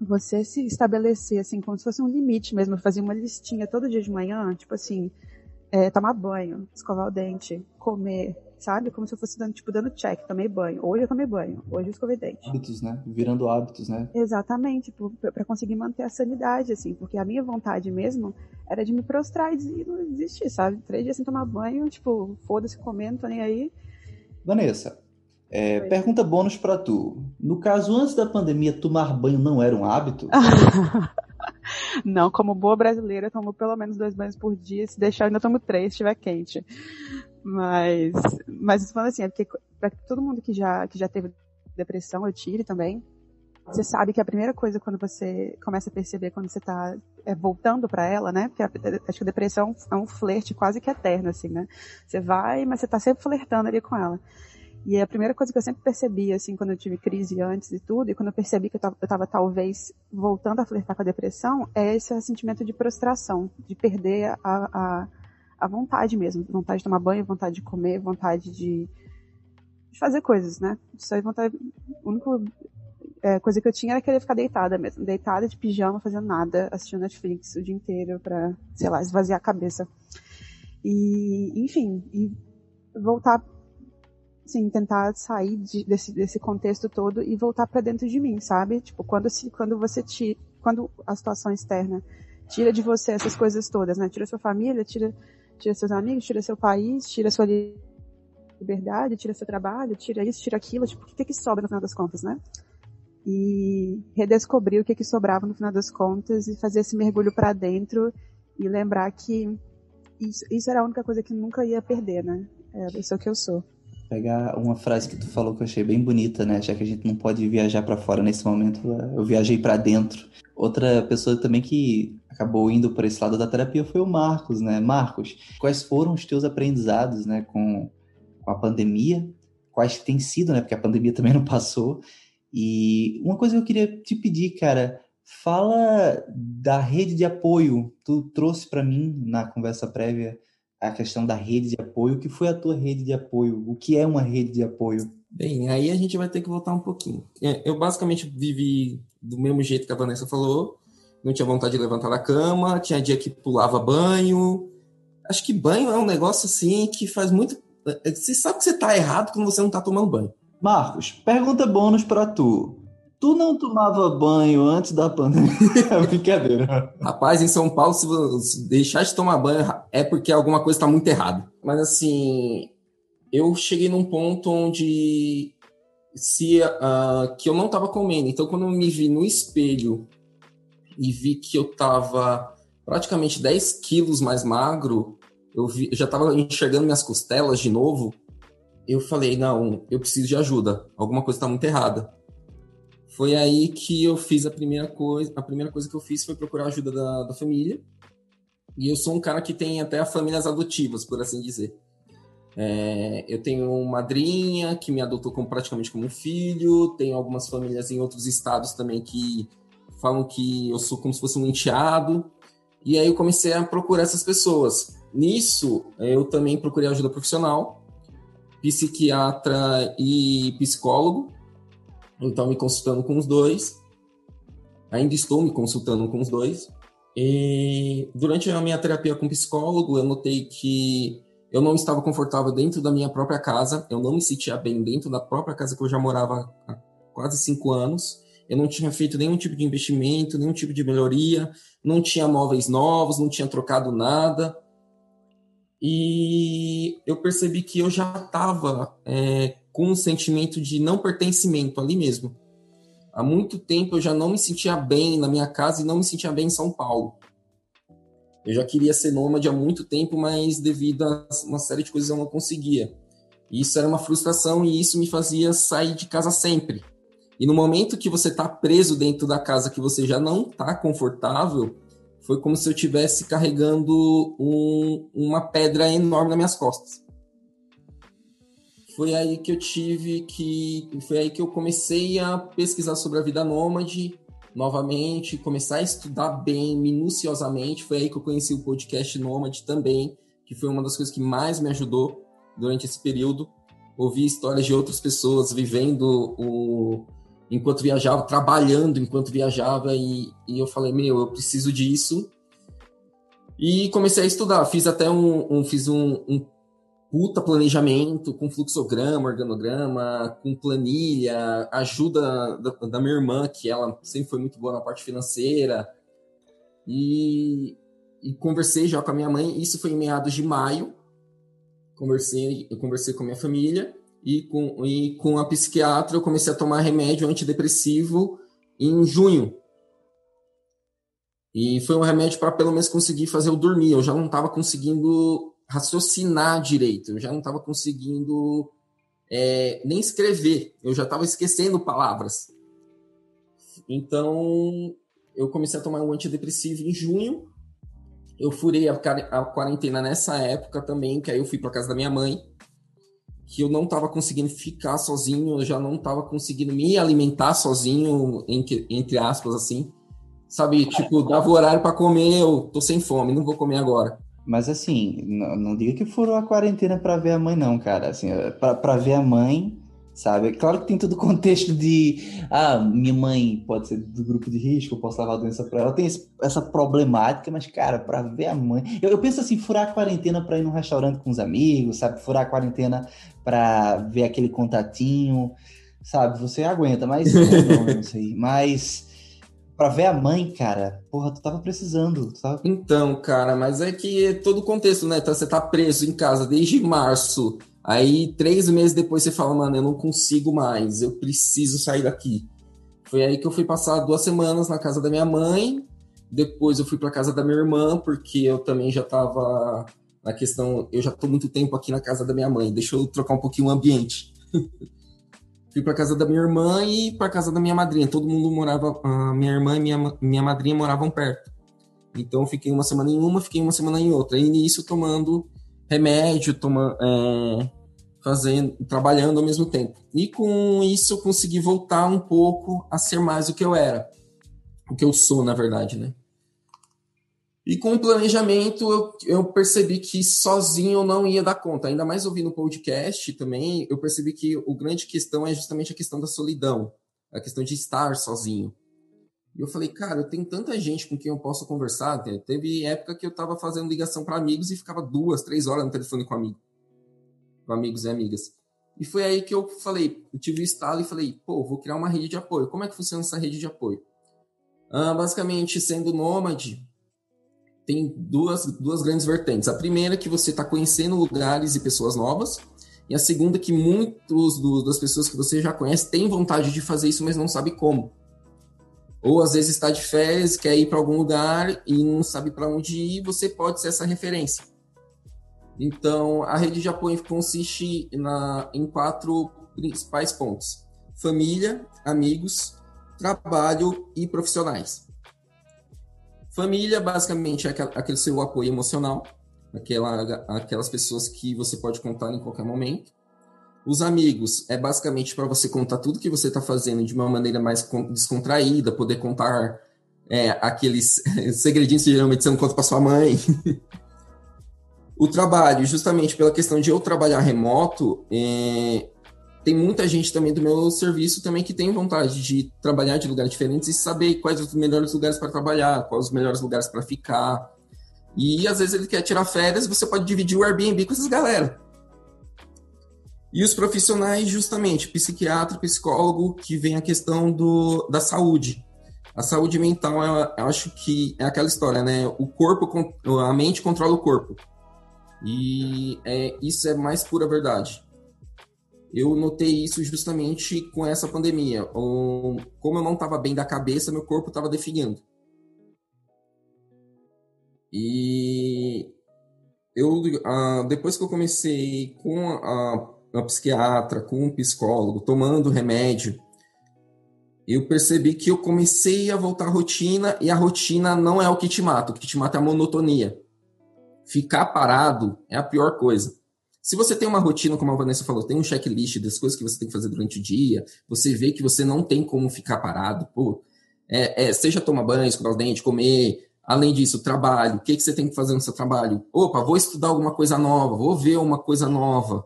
você se estabelecer, assim, como se fosse um limite mesmo, fazer uma listinha todo dia de manhã, tipo assim, é, tomar banho, escovar o dente, comer, sabe? Como se eu fosse dando, tipo, dando check, tomei banho. Hoje eu tomei banho, hoje eu escovei dente. Hábitos, né? Virando hábitos, né? Exatamente, tipo, para conseguir manter a sanidade, assim, porque a minha vontade mesmo era de me prostrar e não desistir, sabe? Três dias sem tomar banho, tipo, foda-se comendo, tô nem aí. Vanessa, é, pergunta bônus para tu. No caso, antes da pandemia, tomar banho não era um hábito? não, como boa brasileira, eu tomo pelo menos dois banhos por dia. Se deixar, eu ainda tomo três, se estiver quente. Mas, mas falando assim, é porque para todo mundo que já, que já teve depressão, eu tive também, você sabe que a primeira coisa quando você começa a perceber quando você está é, voltando para ela, né? Porque a, acho que a depressão é um flerte quase que eterno, assim, né? Você vai, mas você está sempre flertando ali com ela. E a primeira coisa que eu sempre percebi, assim, quando eu tive crise antes e tudo, e quando eu percebi que eu estava talvez voltando a flertar com a depressão, é esse sentimento de prostração, de perder a, a a vontade mesmo. Vontade de tomar banho, vontade de comer, vontade de, de fazer coisas, né? Aí, vontade. A única é, coisa que eu tinha era querer ficar deitada mesmo. Deitada de pijama, fazendo nada, assistindo Netflix o dia inteiro pra, sei lá, esvaziar a cabeça. E, enfim, e voltar sim, tentar sair de, desse, desse contexto todo e voltar para dentro de mim, sabe? Tipo, quando, se, quando você te, quando a situação externa tira de você essas coisas todas, né? Tira sua família, tira tira seus amigos, tira seu país, tira sua liberdade, tira seu trabalho, tira isso, tira aquilo, tipo, o que, que sobra no final das contas, né? E redescobrir o que, que sobrava no final das contas e fazer esse mergulho para dentro e lembrar que isso, isso, era a única coisa que nunca ia perder, né? É a pessoa que eu sou. Pegar uma frase que tu falou que eu achei bem bonita, né? Já que a gente não pode viajar para fora nesse momento, eu viajei para dentro. Outra pessoa também que acabou indo por esse lado da terapia foi o Marcos, né? Marcos, quais foram os teus aprendizados, né, com, com a pandemia? Quais têm sido, né? Porque a pandemia também não passou. E uma coisa que eu queria te pedir, cara, fala da rede de apoio. Tu trouxe para mim na conversa prévia a questão da rede de apoio. O que foi a tua rede de apoio? O que é uma rede de apoio? Bem, aí a gente vai ter que voltar um pouquinho. É, eu basicamente vivi do mesmo jeito que a Vanessa falou, não tinha vontade de levantar da cama, tinha dia que pulava banho. Acho que banho é um negócio assim que faz muito. É, você sabe que você tá errado quando você não tá tomando banho. Marcos, pergunta bônus para tu. Tu não tomava banho antes da pandemia? Brincadeira. Rapaz, em São Paulo, se deixar de tomar banho é porque alguma coisa está muito errada. Mas assim, eu cheguei num ponto onde se uh, que eu não estava comendo. Então, quando eu me vi no espelho e vi que eu tava praticamente 10 quilos mais magro, eu, vi, eu já tava enxergando minhas costelas de novo, eu falei, não, eu preciso de ajuda, alguma coisa está muito errada. Foi aí que eu fiz a primeira coisa, a primeira coisa que eu fiz foi procurar ajuda da, da família, e eu sou um cara que tem até famílias adotivas, por assim dizer. É, eu tenho uma madrinha que me adotou como, praticamente como um filho, tenho algumas famílias em outros estados também que falam que eu sou como se fosse um enteado. E aí eu comecei a procurar essas pessoas. Nisso, eu também procurei ajuda profissional, psiquiatra e psicólogo. Então, me consultando com os dois. Ainda estou me consultando com os dois. E durante a minha terapia com psicólogo, eu notei que eu não estava confortável dentro da minha própria casa, eu não me sentia bem dentro da própria casa que eu já morava há quase cinco anos eu não tinha feito nenhum tipo de investimento, nenhum tipo de melhoria, não tinha móveis novos, não tinha trocado nada. E eu percebi que eu já estava é, com um sentimento de não pertencimento ali mesmo. há muito tempo eu já não me sentia bem na minha casa e não me sentia bem em São Paulo. Eu já queria ser nômade há muito tempo, mas devido a uma série de coisas eu não conseguia. Isso era uma frustração e isso me fazia sair de casa sempre. E no momento que você está preso dentro da casa que você já não está confortável, foi como se eu estivesse carregando um, uma pedra enorme nas minhas costas. Foi aí que eu tive que. Foi aí que eu comecei a pesquisar sobre a vida nômade novamente, começar a estudar bem, minuciosamente. Foi aí que eu conheci o podcast Nômade também, que foi uma das coisas que mais me ajudou durante esse período. Ouvir histórias de outras pessoas vivendo o, enquanto viajava, trabalhando enquanto viajava, e, e eu falei, meu, eu preciso disso. E comecei a estudar, fiz até um, um fiz um, um puta planejamento com fluxograma, organograma, com planilha, ajuda da, da, minha irmã, que ela sempre foi muito boa na parte financeira. E, e conversei já com a minha mãe, isso foi em meados de maio. Conversei, eu conversei com a minha família e com, e com a psiquiatra eu comecei a tomar remédio antidepressivo em junho. E foi um remédio para pelo menos conseguir fazer eu dormir. Eu já não estava conseguindo raciocinar direito, eu já não estava conseguindo é, nem escrever, eu já estava esquecendo palavras. Então eu comecei a tomar um antidepressivo em junho. Eu furei a, a quarentena nessa época também, que aí eu fui para casa da minha mãe que eu não estava conseguindo ficar sozinho, eu já não estava conseguindo me alimentar sozinho, entre, entre aspas, assim. Sabe, tipo, dava o horário para comer, eu tô sem fome, não vou comer agora. Mas assim, não, diga que furou a quarentena para ver a mãe, não, cara. Assim, para ver a mãe, sabe? Claro que tem todo o contexto de, ah, minha mãe pode ser do grupo de risco, eu posso levar a doença para ela. Tem essa problemática, mas, cara, para ver a mãe. Eu, eu, penso assim, furar a quarentena para ir num restaurante com os amigos, sabe? Furar a quarentena para ver aquele contatinho, sabe? Você aguenta, mas não, não sei. Mas para ver a mãe, cara, porra, tu tava precisando. Tu tava... Então, cara, mas é que é todo o contexto, né? Então, você tá preso em casa desde março Aí, três meses depois, você fala, mano, eu não consigo mais, eu preciso sair daqui. Foi aí que eu fui passar duas semanas na casa da minha mãe, depois eu fui para casa da minha irmã, porque eu também já tava na questão, eu já tô muito tempo aqui na casa da minha mãe, deixa eu trocar um pouquinho o ambiente. fui para casa da minha irmã e para casa da minha madrinha. Todo mundo morava, a minha irmã e minha, minha madrinha moravam perto. Então, fiquei uma semana em uma, fiquei uma semana em outra. E nisso, tomando remédio, tomando, é, fazendo, trabalhando ao mesmo tempo. E com isso eu consegui voltar um pouco a ser mais o que eu era, o que eu sou, na verdade, né? E com o planejamento eu, eu percebi que sozinho eu não ia dar conta. Ainda mais ouvindo o podcast também, eu percebi que o grande questão é justamente a questão da solidão, a questão de estar sozinho. E eu falei, cara, eu tenho tanta gente com quem eu posso conversar. Teve época que eu estava fazendo ligação para amigos e ficava duas, três horas no telefone com amigo, com amigos e amigas. E foi aí que eu falei, eu tive o estalo e falei, pô, vou criar uma rede de apoio. Como é que funciona essa rede de apoio? Ah, basicamente, sendo nômade, tem duas, duas grandes vertentes. A primeira é que você está conhecendo lugares e pessoas novas. E a segunda é que muitos das pessoas que você já conhece têm vontade de fazer isso, mas não sabe como. Ou às vezes está de férias, quer ir para algum lugar e não sabe para onde ir, você pode ser essa referência. Então, a rede de apoio consiste na, em quatro principais pontos: família, amigos, trabalho e profissionais. Família, basicamente, é aquele seu apoio emocional, aquela, aquelas pessoas que você pode contar em qualquer momento. Os amigos é basicamente para você contar tudo que você está fazendo de uma maneira mais descontraída, poder contar é, aqueles segredinhos que geralmente você não conta para sua mãe. o trabalho, justamente pela questão de eu trabalhar remoto, é, tem muita gente também do meu serviço também que tem vontade de trabalhar de lugares diferentes e saber quais os melhores lugares para trabalhar, quais os melhores lugares para ficar. E às vezes ele quer tirar férias, você pode dividir o Airbnb com essas galera. E os profissionais, justamente, psiquiatra, psicólogo, que vem a questão do, da saúde. A saúde mental, eu, acho que é aquela história, né? O corpo, a mente controla o corpo. E é, isso é mais pura verdade. Eu notei isso justamente com essa pandemia. Como eu não estava bem da cabeça, meu corpo estava definhando. E eu, ah, depois que eu comecei com a, a psiquiatra, com um psicólogo, tomando remédio, eu percebi que eu comecei a voltar à rotina e a rotina não é o que te mata, o que te mata é a monotonia. Ficar parado é a pior coisa. Se você tem uma rotina, como a Vanessa falou, tem um checklist das coisas que você tem que fazer durante o dia, você vê que você não tem como ficar parado, pô, é, é, seja tomar banho, escovar os dentes, comer, além disso, trabalho, o que, que você tem que fazer no seu trabalho? Opa, vou estudar alguma coisa nova, vou ver uma coisa nova.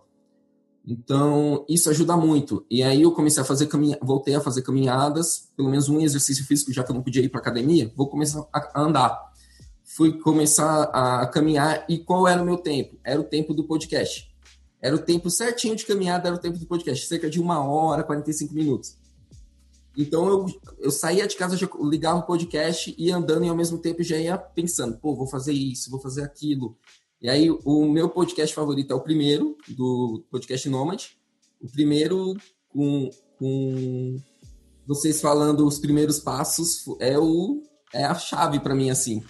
Então, isso ajuda muito. E aí eu comecei a fazer caminha... voltei a fazer caminhadas, pelo menos um exercício físico, já que eu não podia ir para academia, vou começar a andar fui começar a caminhar e qual era o meu tempo? Era o tempo do podcast. Era o tempo certinho de caminhada, era o tempo do podcast, cerca de uma hora, 45 minutos. Então eu, eu saía de casa, já ligava o podcast, ia andando e ao mesmo tempo já ia pensando, pô, vou fazer isso, vou fazer aquilo. E aí o meu podcast favorito é o primeiro, do podcast Nomad. O primeiro com, com vocês falando os primeiros passos é o é a chave para mim assim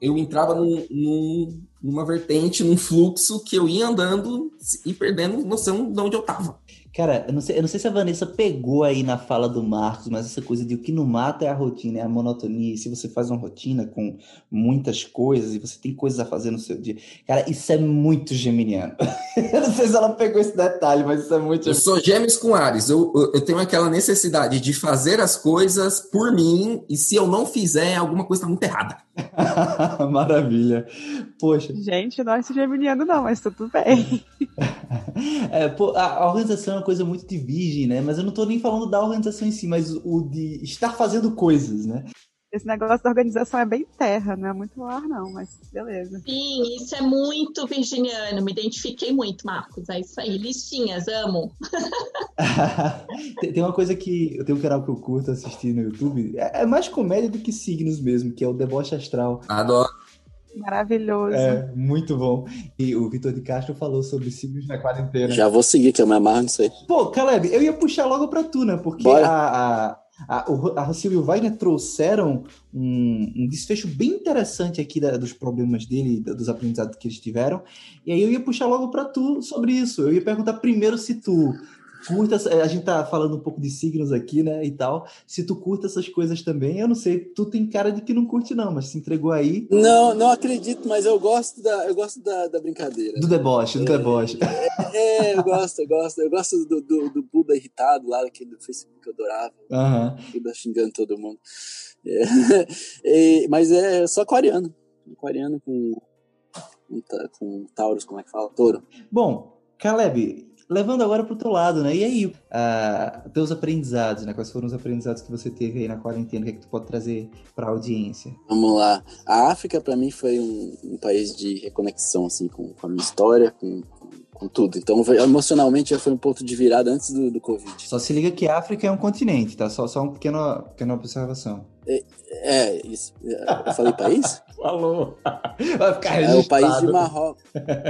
eu entrava num, num, numa vertente, num fluxo que eu ia andando e perdendo noção de onde eu tava. Cara, eu não, sei, eu não sei se a Vanessa pegou aí na fala do Marcos, mas essa coisa de o que não mata é a rotina, é a monotonia. E se você faz uma rotina com muitas coisas e você tem coisas a fazer no seu dia. Cara, isso é muito geminiano. eu não sei se ela pegou esse detalhe, mas isso é muito. Eu sou gêmeos com Ares. Eu, eu tenho aquela necessidade de fazer as coisas por mim e se eu não fizer, alguma coisa está muito errada. Maravilha. Poxa. Gente, não é geminiano, não, mas tudo bem. é, pô, a organização é coisa muito de virgem, né? Mas eu não tô nem falando da organização em si, mas o de estar fazendo coisas, né? Esse negócio da organização é bem terra, não é muito ar, não, mas beleza. Sim, isso é muito virginiano, me identifiquei muito, Marcos. É isso aí, listinhas, amo. tem uma coisa que eu tenho um canal que eu curto assistir no YouTube, é, é mais comédia do que signos mesmo, que é o Deboche Astral. Adoro. Maravilhoso. É, muito bom. E o Vitor de Castro falou sobre signos na quarentena. Já vou seguir, que eu me amarro nisso aí. Pô, Caleb, eu ia puxar logo pra tu, né? Porque a, a, a, o, a e o Wagner trouxeram um, um, desfecho bem interessante aqui da, dos problemas dele, da, dos aprendizados que eles tiveram. E aí eu ia puxar logo para tu sobre isso. Eu ia perguntar primeiro se tu curta, a gente tá falando um pouco de signos aqui, né, e tal. Se tu curta essas coisas também, eu não sei, tu tem cara de que não curte não, mas se entregou aí. Não, não acredito, mas eu gosto da, eu gosto da, da brincadeira. Do deboche, do é, deboche. É, é, eu gosto, eu gosto. Eu gosto do, do, do Buda irritado lá, aquele do Facebook que eu adorava. Uhum. Buda xingando todo mundo. É, é, mas é só aquariano. Aquariano com, com, com Taurus, como é que fala? Touro. Bom, Caleb, levando agora para o teu lado, né? E aí, uh, teus aprendizados, né? Quais foram os aprendizados que você teve aí na quarentena? O que, é que tu pode trazer para a audiência? Vamos lá. A África, para mim, foi um, um, país de reconexão, assim, com, com a minha história, com, com tudo. Então, emocionalmente, já foi um ponto de virada antes do, do Covid. Só se liga que a África é um continente, tá? Só, só uma pequena, pequena observação. É, é, isso. Eu falei país? Falou. Vai ficar É o país de Marrocos.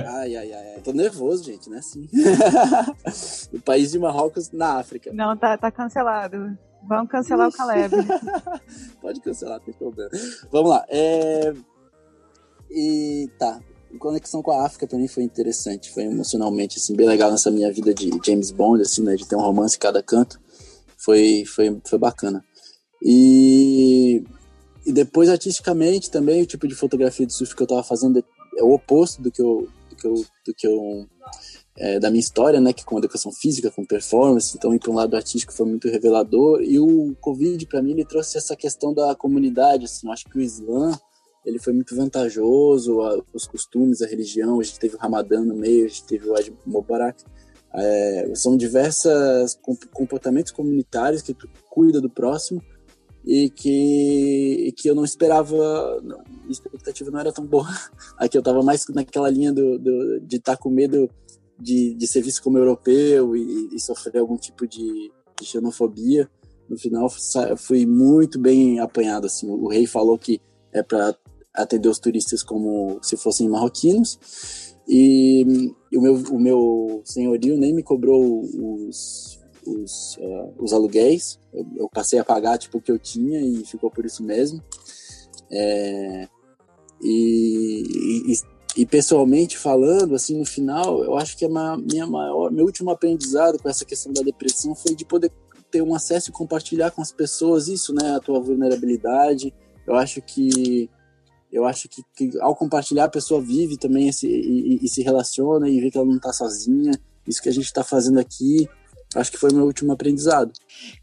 Ai, ai, ai. Tô nervoso, gente, né? Assim. o país de Marrocos na África. Não, tá, tá cancelado. Vamos cancelar o Caleb. Pode cancelar, não tem problema. Vamos lá. É... E tá. Conexão com a África pra mim foi interessante. Foi emocionalmente, assim, bem legal nessa minha vida de James Bond, assim, né? De ter um romance em cada canto. Foi, foi, foi bacana. E, e depois, artisticamente, também, o tipo de fotografia de surf que eu estava fazendo é o oposto do que eu, do que eu, do que eu é, da minha história, né, que com educação física, com performance, então ir para um lado artístico foi muito revelador. E o Covid, para mim, ele trouxe essa questão da comunidade. Assim, eu acho que o Islã ele foi muito vantajoso, a, os costumes, a religião. A gente teve o Ramadã no meio, a gente teve o Ad Mubarak. É, são diversos comportamentos comunitários que tu cuida do próximo e que, e que eu não esperava, não, a expectativa não era tão boa. Aqui eu estava mais naquela linha do, do de estar tá com medo de, de ser visto como europeu e, e sofrer algum tipo de, de, xenofobia. No final, fui muito bem apanhado. Assim, o rei falou que é para atender os turistas como se fossem marroquinos. E, e o, meu, o meu senhorio nem me cobrou os, os, uh, os aluguéis. Eu, eu, passei a pagar tipo, o que eu tinha e ficou por isso mesmo. É, e, e, e, pessoalmente falando, assim, no final, eu acho que a minha maior, meu último aprendizado com essa questão da depressão foi de poder ter um acesso e compartilhar com as pessoas isso, né, a tua vulnerabilidade. Eu acho que eu acho que, que ao compartilhar a pessoa vive também esse, e, e, se relaciona e vê que ela não está sozinha. Isso que a gente está fazendo aqui, acho que foi meu último aprendizado.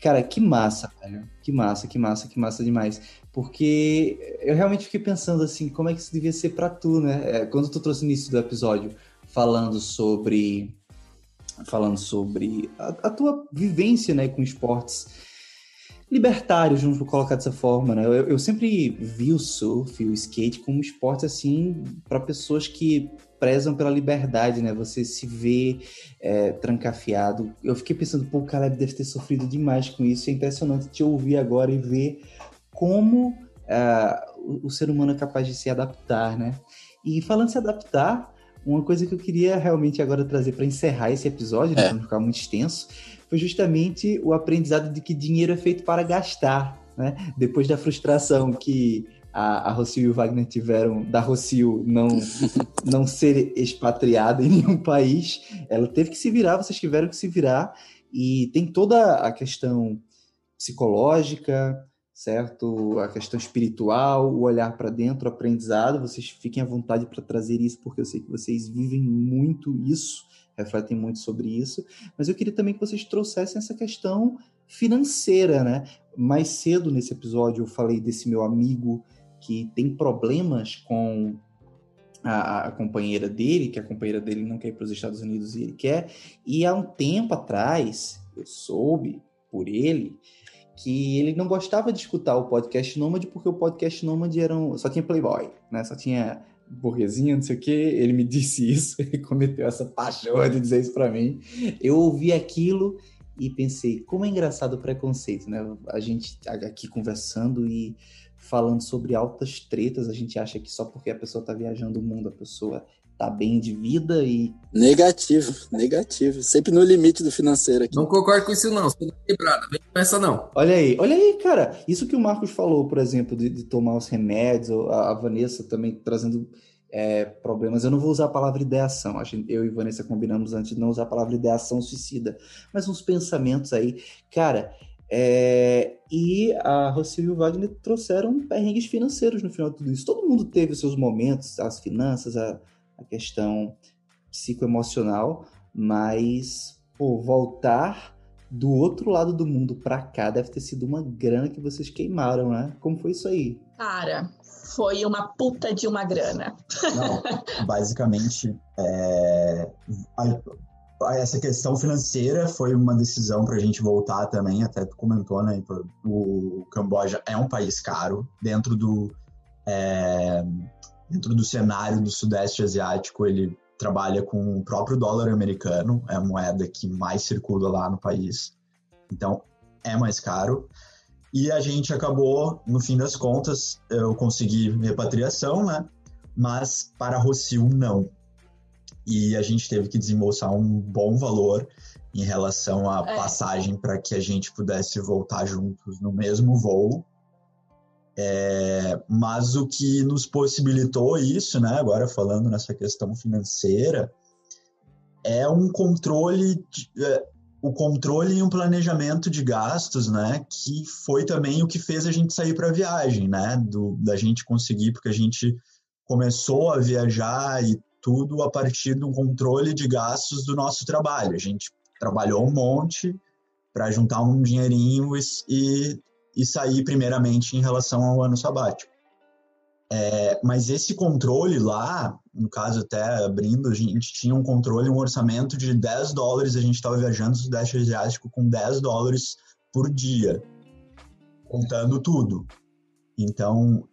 Cara, que massa, velho. Que massa, que massa, que massa demais. Porque eu realmente fiquei pensando assim, como é que isso devia ser para tu, né? É, quando tu trouxe no início do episódio falando sobre falando sobre a, a tua vivência, né, com esportes libertários, vamos colocar dessa forma, né? Eu, eu sempre vi o surf, o skate como esporte assim para pessoas que prezam pela liberdade, né? Você se vê é, trancafiado. Eu fiquei pensando, pô, o Caleb deve ter sofrido demais com isso. É impressionante te ouvir agora e ver como uh, o, o, ser humano é capaz de se adaptar, né? E falando de se adaptar, uma coisa que eu queria realmente agora trazer para encerrar esse episódio, né, é. para não ficar muito extenso, foi justamente o aprendizado de que dinheiro é feito para gastar, né? Depois da frustração que a, a Rocio e o Wagner tiveram da Rocio não, não ser expatriada em nenhum país, ela teve que se virar, vocês tiveram que se virar, e tem toda a questão psicológica, certo? A questão espiritual, o olhar para dentro, o aprendizado. Vocês fiquem à vontade para trazer isso, porque eu sei que vocês vivem muito isso refletem muito sobre isso, mas eu queria também que vocês trouxessem essa questão financeira, né? Mais cedo nesse episódio eu falei desse meu amigo que tem problemas com a, a, companheira dele, que a companheira dele não quer ir para os Estados Unidos e ele quer. E há um tempo atrás, eu soube por ele que ele não gostava de escutar o podcast Nômade porque o podcast Nômade era um, só tinha Playboy, né? Só tinha burguesinha, não sei o que, ele me disse isso, ele cometeu essa paixão de dizer isso para mim. Eu ouvi aquilo e pensei, como é engraçado o preconceito, né? A gente aqui conversando e falando sobre altas tretas, a gente acha que só porque a pessoa tá viajando o mundo, a pessoa tá bem de vida e. Negativo, negativo. Sempre no limite do financeiro aqui. Não concordo com isso, não. Você quebrada, vem com essa, não. Olha aí, olha aí, cara. Isso que o Marcos falou, por exemplo, de, de tomar os remédios, a, a Vanessa também trazendo é, problemas. Eu não vou usar a palavra ideação. A gente, eu e Vanessa combinamos antes de não usar a palavra ideação suicida, mas uns pensamentos aí. Cara, é, e a Rocio e o Wagner trouxeram perrengues financeiros no final de tudo isso. Todo mundo teve os seus momentos, as finanças, a, a questão psicoemocional, mas pô, voltar do outro lado do mundo para cá deve ter sido uma grana que vocês queimaram, né? Como foi isso aí? Cara, foi uma puta de uma grana. Não, basicamente, é, a, essa questão financeira foi uma decisão para a gente voltar também. Até tu comentou, né? O Camboja é um país caro dentro do é, dentro do cenário do Sudeste Asiático, ele trabalha com o próprio dólar americano, é a moeda que mais circula lá no país. Então, é mais caro. E a gente acabou, no fim das contas, eu consegui repatriação, né? Mas para Rossio, não. E a gente teve que desembolsar um bom valor em relação à é. passagem para que a gente pudesse voltar juntos no mesmo voo. É, mas o que nos possibilitou isso, né, agora falando nessa questão financeira, é um controle, é, o controle e um planejamento de gastos, né, que foi também o que fez a gente sair para a viagem, né, do, da gente conseguir, porque a gente começou a viajar e tudo a partir do controle de gastos do nosso trabalho. A gente trabalhou um monte para juntar um dinheirinho e, e e sair primeiramente em relação ao ano sabático. É, mas esse controle lá, no caso até abrindo, a gente tinha um controle, um orçamento de 10 dólares, a gente estava viajando no Sudeste Asiático com 10 dólares por dia, contando tudo. Então,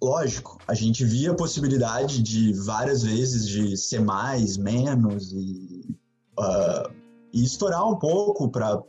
lógico, a gente via a possibilidade de várias vezes de ser mais, menos e, uh, e estourar um pouco para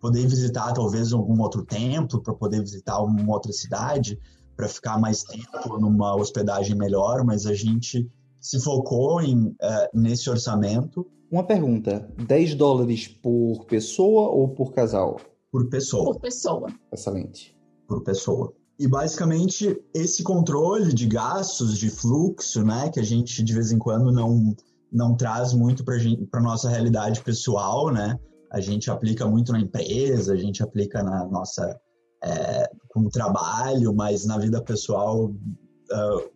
poder visitar talvez algum outro templo, para poder visitar uma outra cidade, para ficar mais tempo numa hospedagem melhor, mas a gente se focou em, uh, nesse orçamento. Uma pergunta: 10 dólares por pessoa ou por casal? Por pessoa. Por pessoa. Excelente. Por pessoa. E basicamente esse controle de gastos, de fluxo, né, que a gente de vez em quando não, não traz muito para a nossa realidade pessoal, né? A gente aplica muito na empresa, a gente aplica na nossa é, com o trabalho, mas na vida pessoal, uh,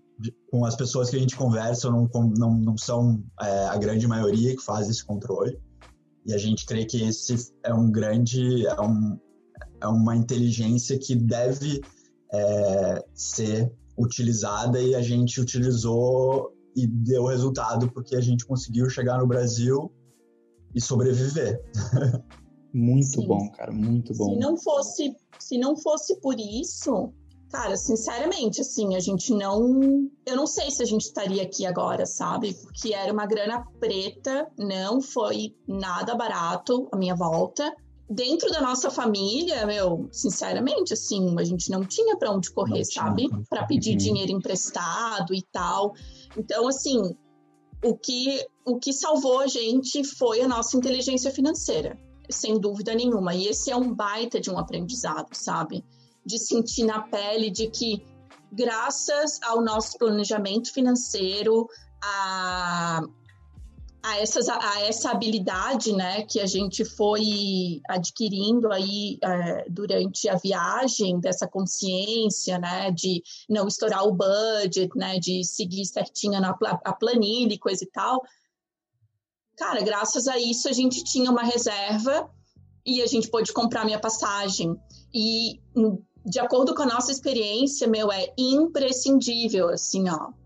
com as pessoas que a gente conversa, não, não, não são é, a grande maioria que faz esse controle. E a gente crê que esse é um grande, é, um, é uma inteligência que deve é, ser utilizada e a gente utilizou e deu resultado porque a gente conseguiu chegar no Brasil e sobreviver. Muito Sim. bom, cara, muito bom. Se não fosse, se não fosse por isso, cara, sinceramente, assim, a gente não, eu não sei se a gente estaria aqui agora, sabe? Porque era uma grana preta, não foi nada barato a minha volta dentro da nossa família, meu, sinceramente, assim, a gente não tinha para onde correr, não sabe? Para pedir dinheiro emprestado e tal. Então, assim, o que o que salvou a gente foi a nossa inteligência financeira, sem dúvida nenhuma. E esse é um baita de um aprendizado, sabe? De sentir na pele de que graças ao nosso planejamento financeiro, a a, essas, a essa habilidade né, que a gente foi adquirindo aí é, durante a viagem, dessa consciência, né, de não estourar o budget, né, de seguir certinho na a planilha e coisa e tal. Cara, graças a isso a gente tinha uma reserva e a gente pôde comprar minha passagem. E de acordo com a nossa experiência, meu, é imprescindível, assim, ó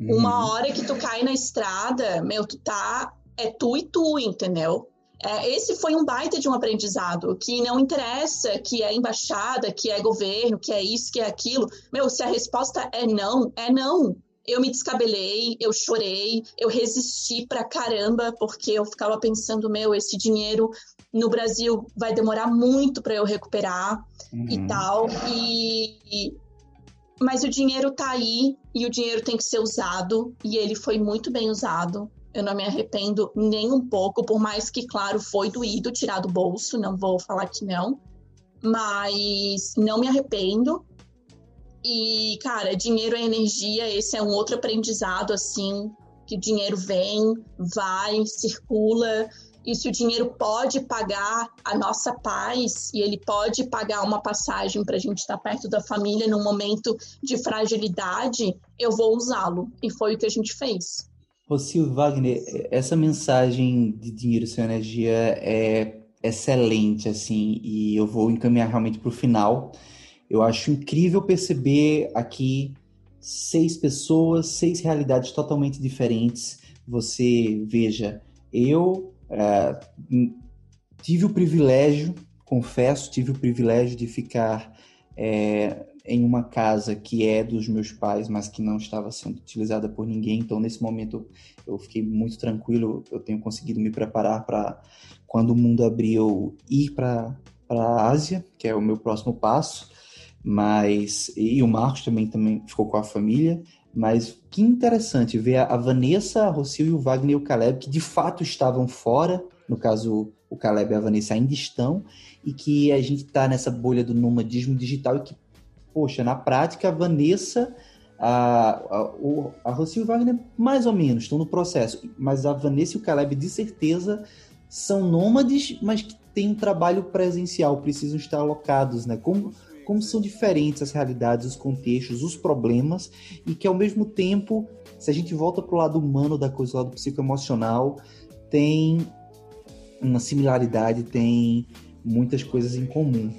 Uhum. Uma hora que tu cai na estrada, meu, tu tá. É tu e tu, entendeu? É, esse foi um baita de um aprendizado, que não interessa que é embaixada, que é governo, que é isso, que é aquilo. Meu, se a resposta é não, é não. Eu me descabelei, eu chorei, eu resisti pra caramba, porque eu ficava pensando, meu, esse dinheiro no Brasil vai demorar muito para eu recuperar uhum. e tal. E, mas o dinheiro tá aí e o dinheiro tem que ser usado e ele foi muito bem usado. Eu não me arrependo nem um pouco, por mais que, claro, foi doído tirar do bolso, não vou falar que não, mas não me arrependo. E, cara, dinheiro é energia, esse é um outro aprendizado, assim, que dinheiro vem, vai, circula, e se o dinheiro pode pagar a nossa paz e ele pode pagar uma passagem para a gente estar perto da família num momento de fragilidade, eu vou usá-lo. E foi o que a gente fez. Rocio Wagner, essa mensagem de dinheiro sem energia é excelente, assim, e eu vou encaminhar realmente para o final. Eu acho incrível perceber aqui seis pessoas, seis realidades totalmente diferentes. Você veja, eu é, tive o privilégio, confesso, tive o privilégio de ficar é, em uma casa que é dos meus pais, mas que não estava sendo utilizada por ninguém. Então, nesse momento, eu fiquei muito tranquilo. Eu tenho conseguido me preparar para, quando o mundo abrir, eu ir para a Ásia, que é o meu próximo passo. Mas e o Marcos também também ficou com a família. Mas que interessante ver a Vanessa, a Rocio e o Wagner e o Caleb, que de fato estavam fora, no caso o Caleb e a Vanessa ainda estão, e que a gente está nessa bolha do nomadismo digital e que, poxa, na prática a Vanessa, a, a, a Rocio e o Wagner mais ou menos estão no processo, mas a Vanessa e o Caleb de certeza são nômades, mas que têm um trabalho presencial, precisam estar alocados, né? Como como são diferentes as realidades, os contextos, os problemas, e que ao mesmo tempo, se a gente volta para o lado humano da coisa, o lado psicoemocional, tem uma similaridade, tem muitas coisas em comum.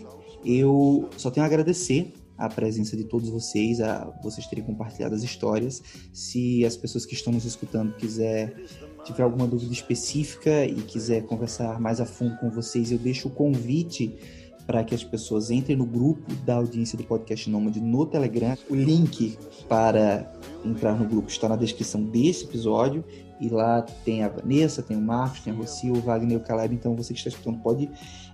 Eu só tenho a agradecer a presença de todos vocês, a vocês terem compartilhado as histórias. Se as pessoas que estão nos escutando quiser tiver alguma dúvida específica e quiser conversar mais a fundo com vocês, eu deixo o convite para que as pessoas entrem no grupo da audiência do Podcast Nômade no Telegram. O link para entrar no grupo está na descrição desse episódio. E lá tem a Vanessa, tem o Marcos, tem a Rocio, o Wagner e o Caleb. Então você que está escutando pode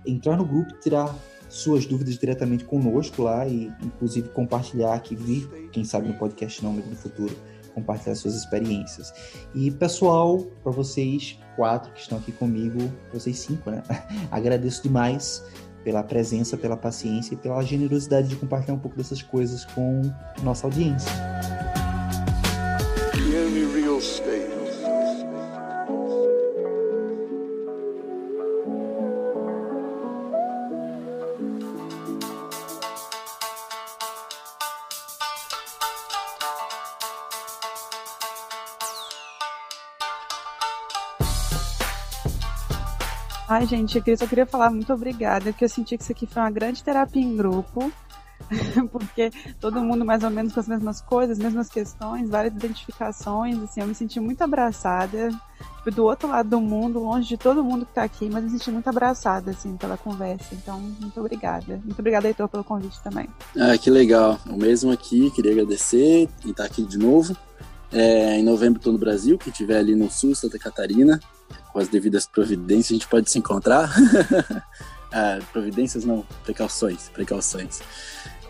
entrar no grupo, tirar suas dúvidas diretamente conosco lá e inclusive compartilhar aqui, vir, quem sabe no podcast Nômade no futuro, compartilhar suas experiências. E pessoal, para vocês quatro que estão aqui comigo, vocês cinco, né? Agradeço demais pela presença, pela paciência e pela generosidade de compartilhar um pouco dessas coisas com nossa audiência. Real estate. Ai, gente, eu só queria falar muito obrigada, porque eu senti que isso aqui foi uma grande terapia em grupo, porque todo mundo mais ou menos com as mesmas coisas, mesmas questões, várias identificações, assim, eu me senti muito abraçada, tipo, do outro lado do mundo, longe de todo mundo que tá aqui, mas me senti muito abraçada, assim, pela conversa, então, muito obrigada. Muito obrigada, Heitor, pelo convite também. Ah, que legal. O mesmo aqui, queria agradecer e estar tá aqui de novo. É, em novembro estou no Brasil, quem estiver ali no sul, Santa Catarina, com as devidas providências, a gente pode se encontrar. ah, providências não, precauções, precauções.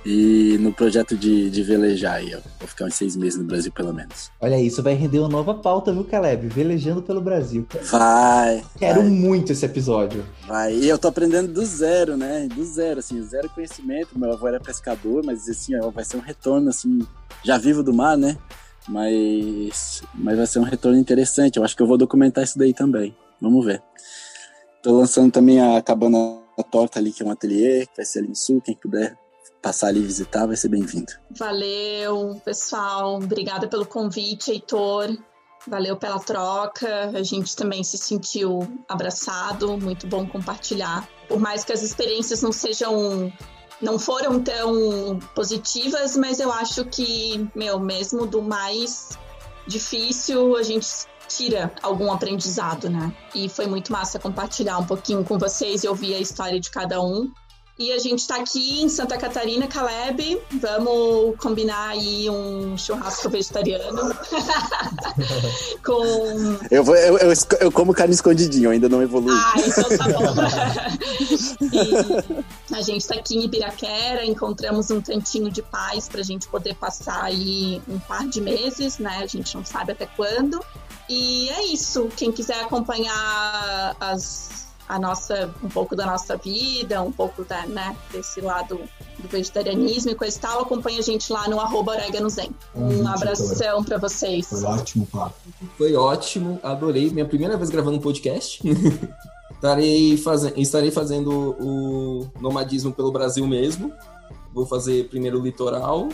E no projeto de, de velejar aí. Vou ficar uns seis meses no Brasil, pelo menos. Olha, isso vai render uma nova pauta, viu, Caleb? Velejando pelo Brasil. Vai. Quero vai. muito esse episódio. Vai. E eu tô aprendendo do zero, né? Do zero, assim, zero conhecimento. Meu avô era pescador, mas assim, ó, vai ser um retorno, assim, já vivo do mar, né? Mas, mas vai ser um retorno interessante. Eu acho que eu vou documentar isso daí também. Vamos ver. Tô lançando também a Cabana Torta ali, que é um ateliê, que vai ser ali no sul. Quem puder passar ali e visitar vai ser bem-vindo. Valeu, pessoal. Obrigada pelo convite, Heitor. Valeu pela troca. A gente também se sentiu abraçado. Muito bom compartilhar. Por mais que as experiências não sejam não foram tão positivas, mas eu acho que, meu, mesmo do mais difícil, a gente tira algum aprendizado, né? E foi muito massa compartilhar um pouquinho com vocês e ouvir a história de cada um. E a gente está aqui em Santa Catarina, Caleb. Vamos combinar aí um churrasco vegetariano. Com. Eu, vou, eu, eu, eu, como carne escondidinho, ainda não evolui. Ah, então tá bom. e a gente está aqui em Ibiraquera, encontramos um cantinho de paz para a gente poder passar aí um par de meses, né? A gente não sabe até quando. E é isso. Quem quiser acompanhar as a nossa, um pouco da nossa vida, um pouco da, né, desse lado do vegetarianismo e coisa e tal, acompanha a gente lá no arroba Um, um abração para vocês. Foi ótimo, papo. Foi ótimo, adorei. Minha primeira vez gravando um podcast. estarei, faz... estarei fazendo o nomadismo pelo Brasil mesmo. Vou fazer primeiro o litoral,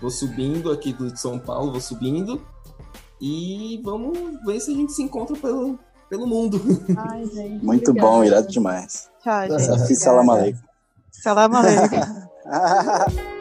vou subindo aqui do São Paulo, vou subindo. E vamos ver se a gente se encontra pelo, pelo mundo. Ai, gente, Muito obrigada. bom, irado demais. Tchau, gente. Salam aleikum. Salam aleikum.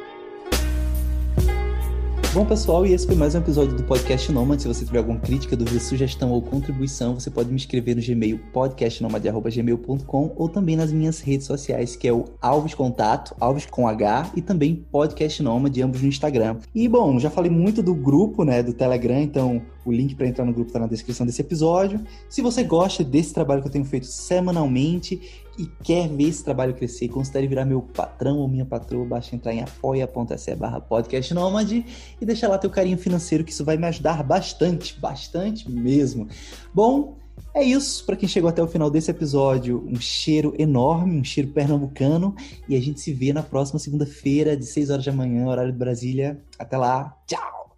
Bom, pessoal, e esse foi mais um episódio do Podcast Nomad. Se você tiver alguma crítica, dúvida, sugestão ou contribuição, você pode me escrever no Gmail podcastnomad.gmail.com ou também nas minhas redes sociais, que é o Alves Contato, Alves com H, e também Podcast Nomad, ambos no Instagram. E, bom, já falei muito do grupo, né, do Telegram, então o link para entrar no grupo está na descrição desse episódio. Se você gosta desse trabalho que eu tenho feito semanalmente e quer ver esse trabalho crescer, considere virar meu patrão ou minha patroa, basta entrar em apoia.se barra podcast e deixar lá teu carinho financeiro, que isso vai me ajudar bastante, bastante mesmo. Bom, é isso. Para quem chegou até o final desse episódio, um cheiro enorme, um cheiro pernambucano. E a gente se vê na próxima segunda-feira, de 6 horas da manhã, horário de Brasília. Até lá. Tchau!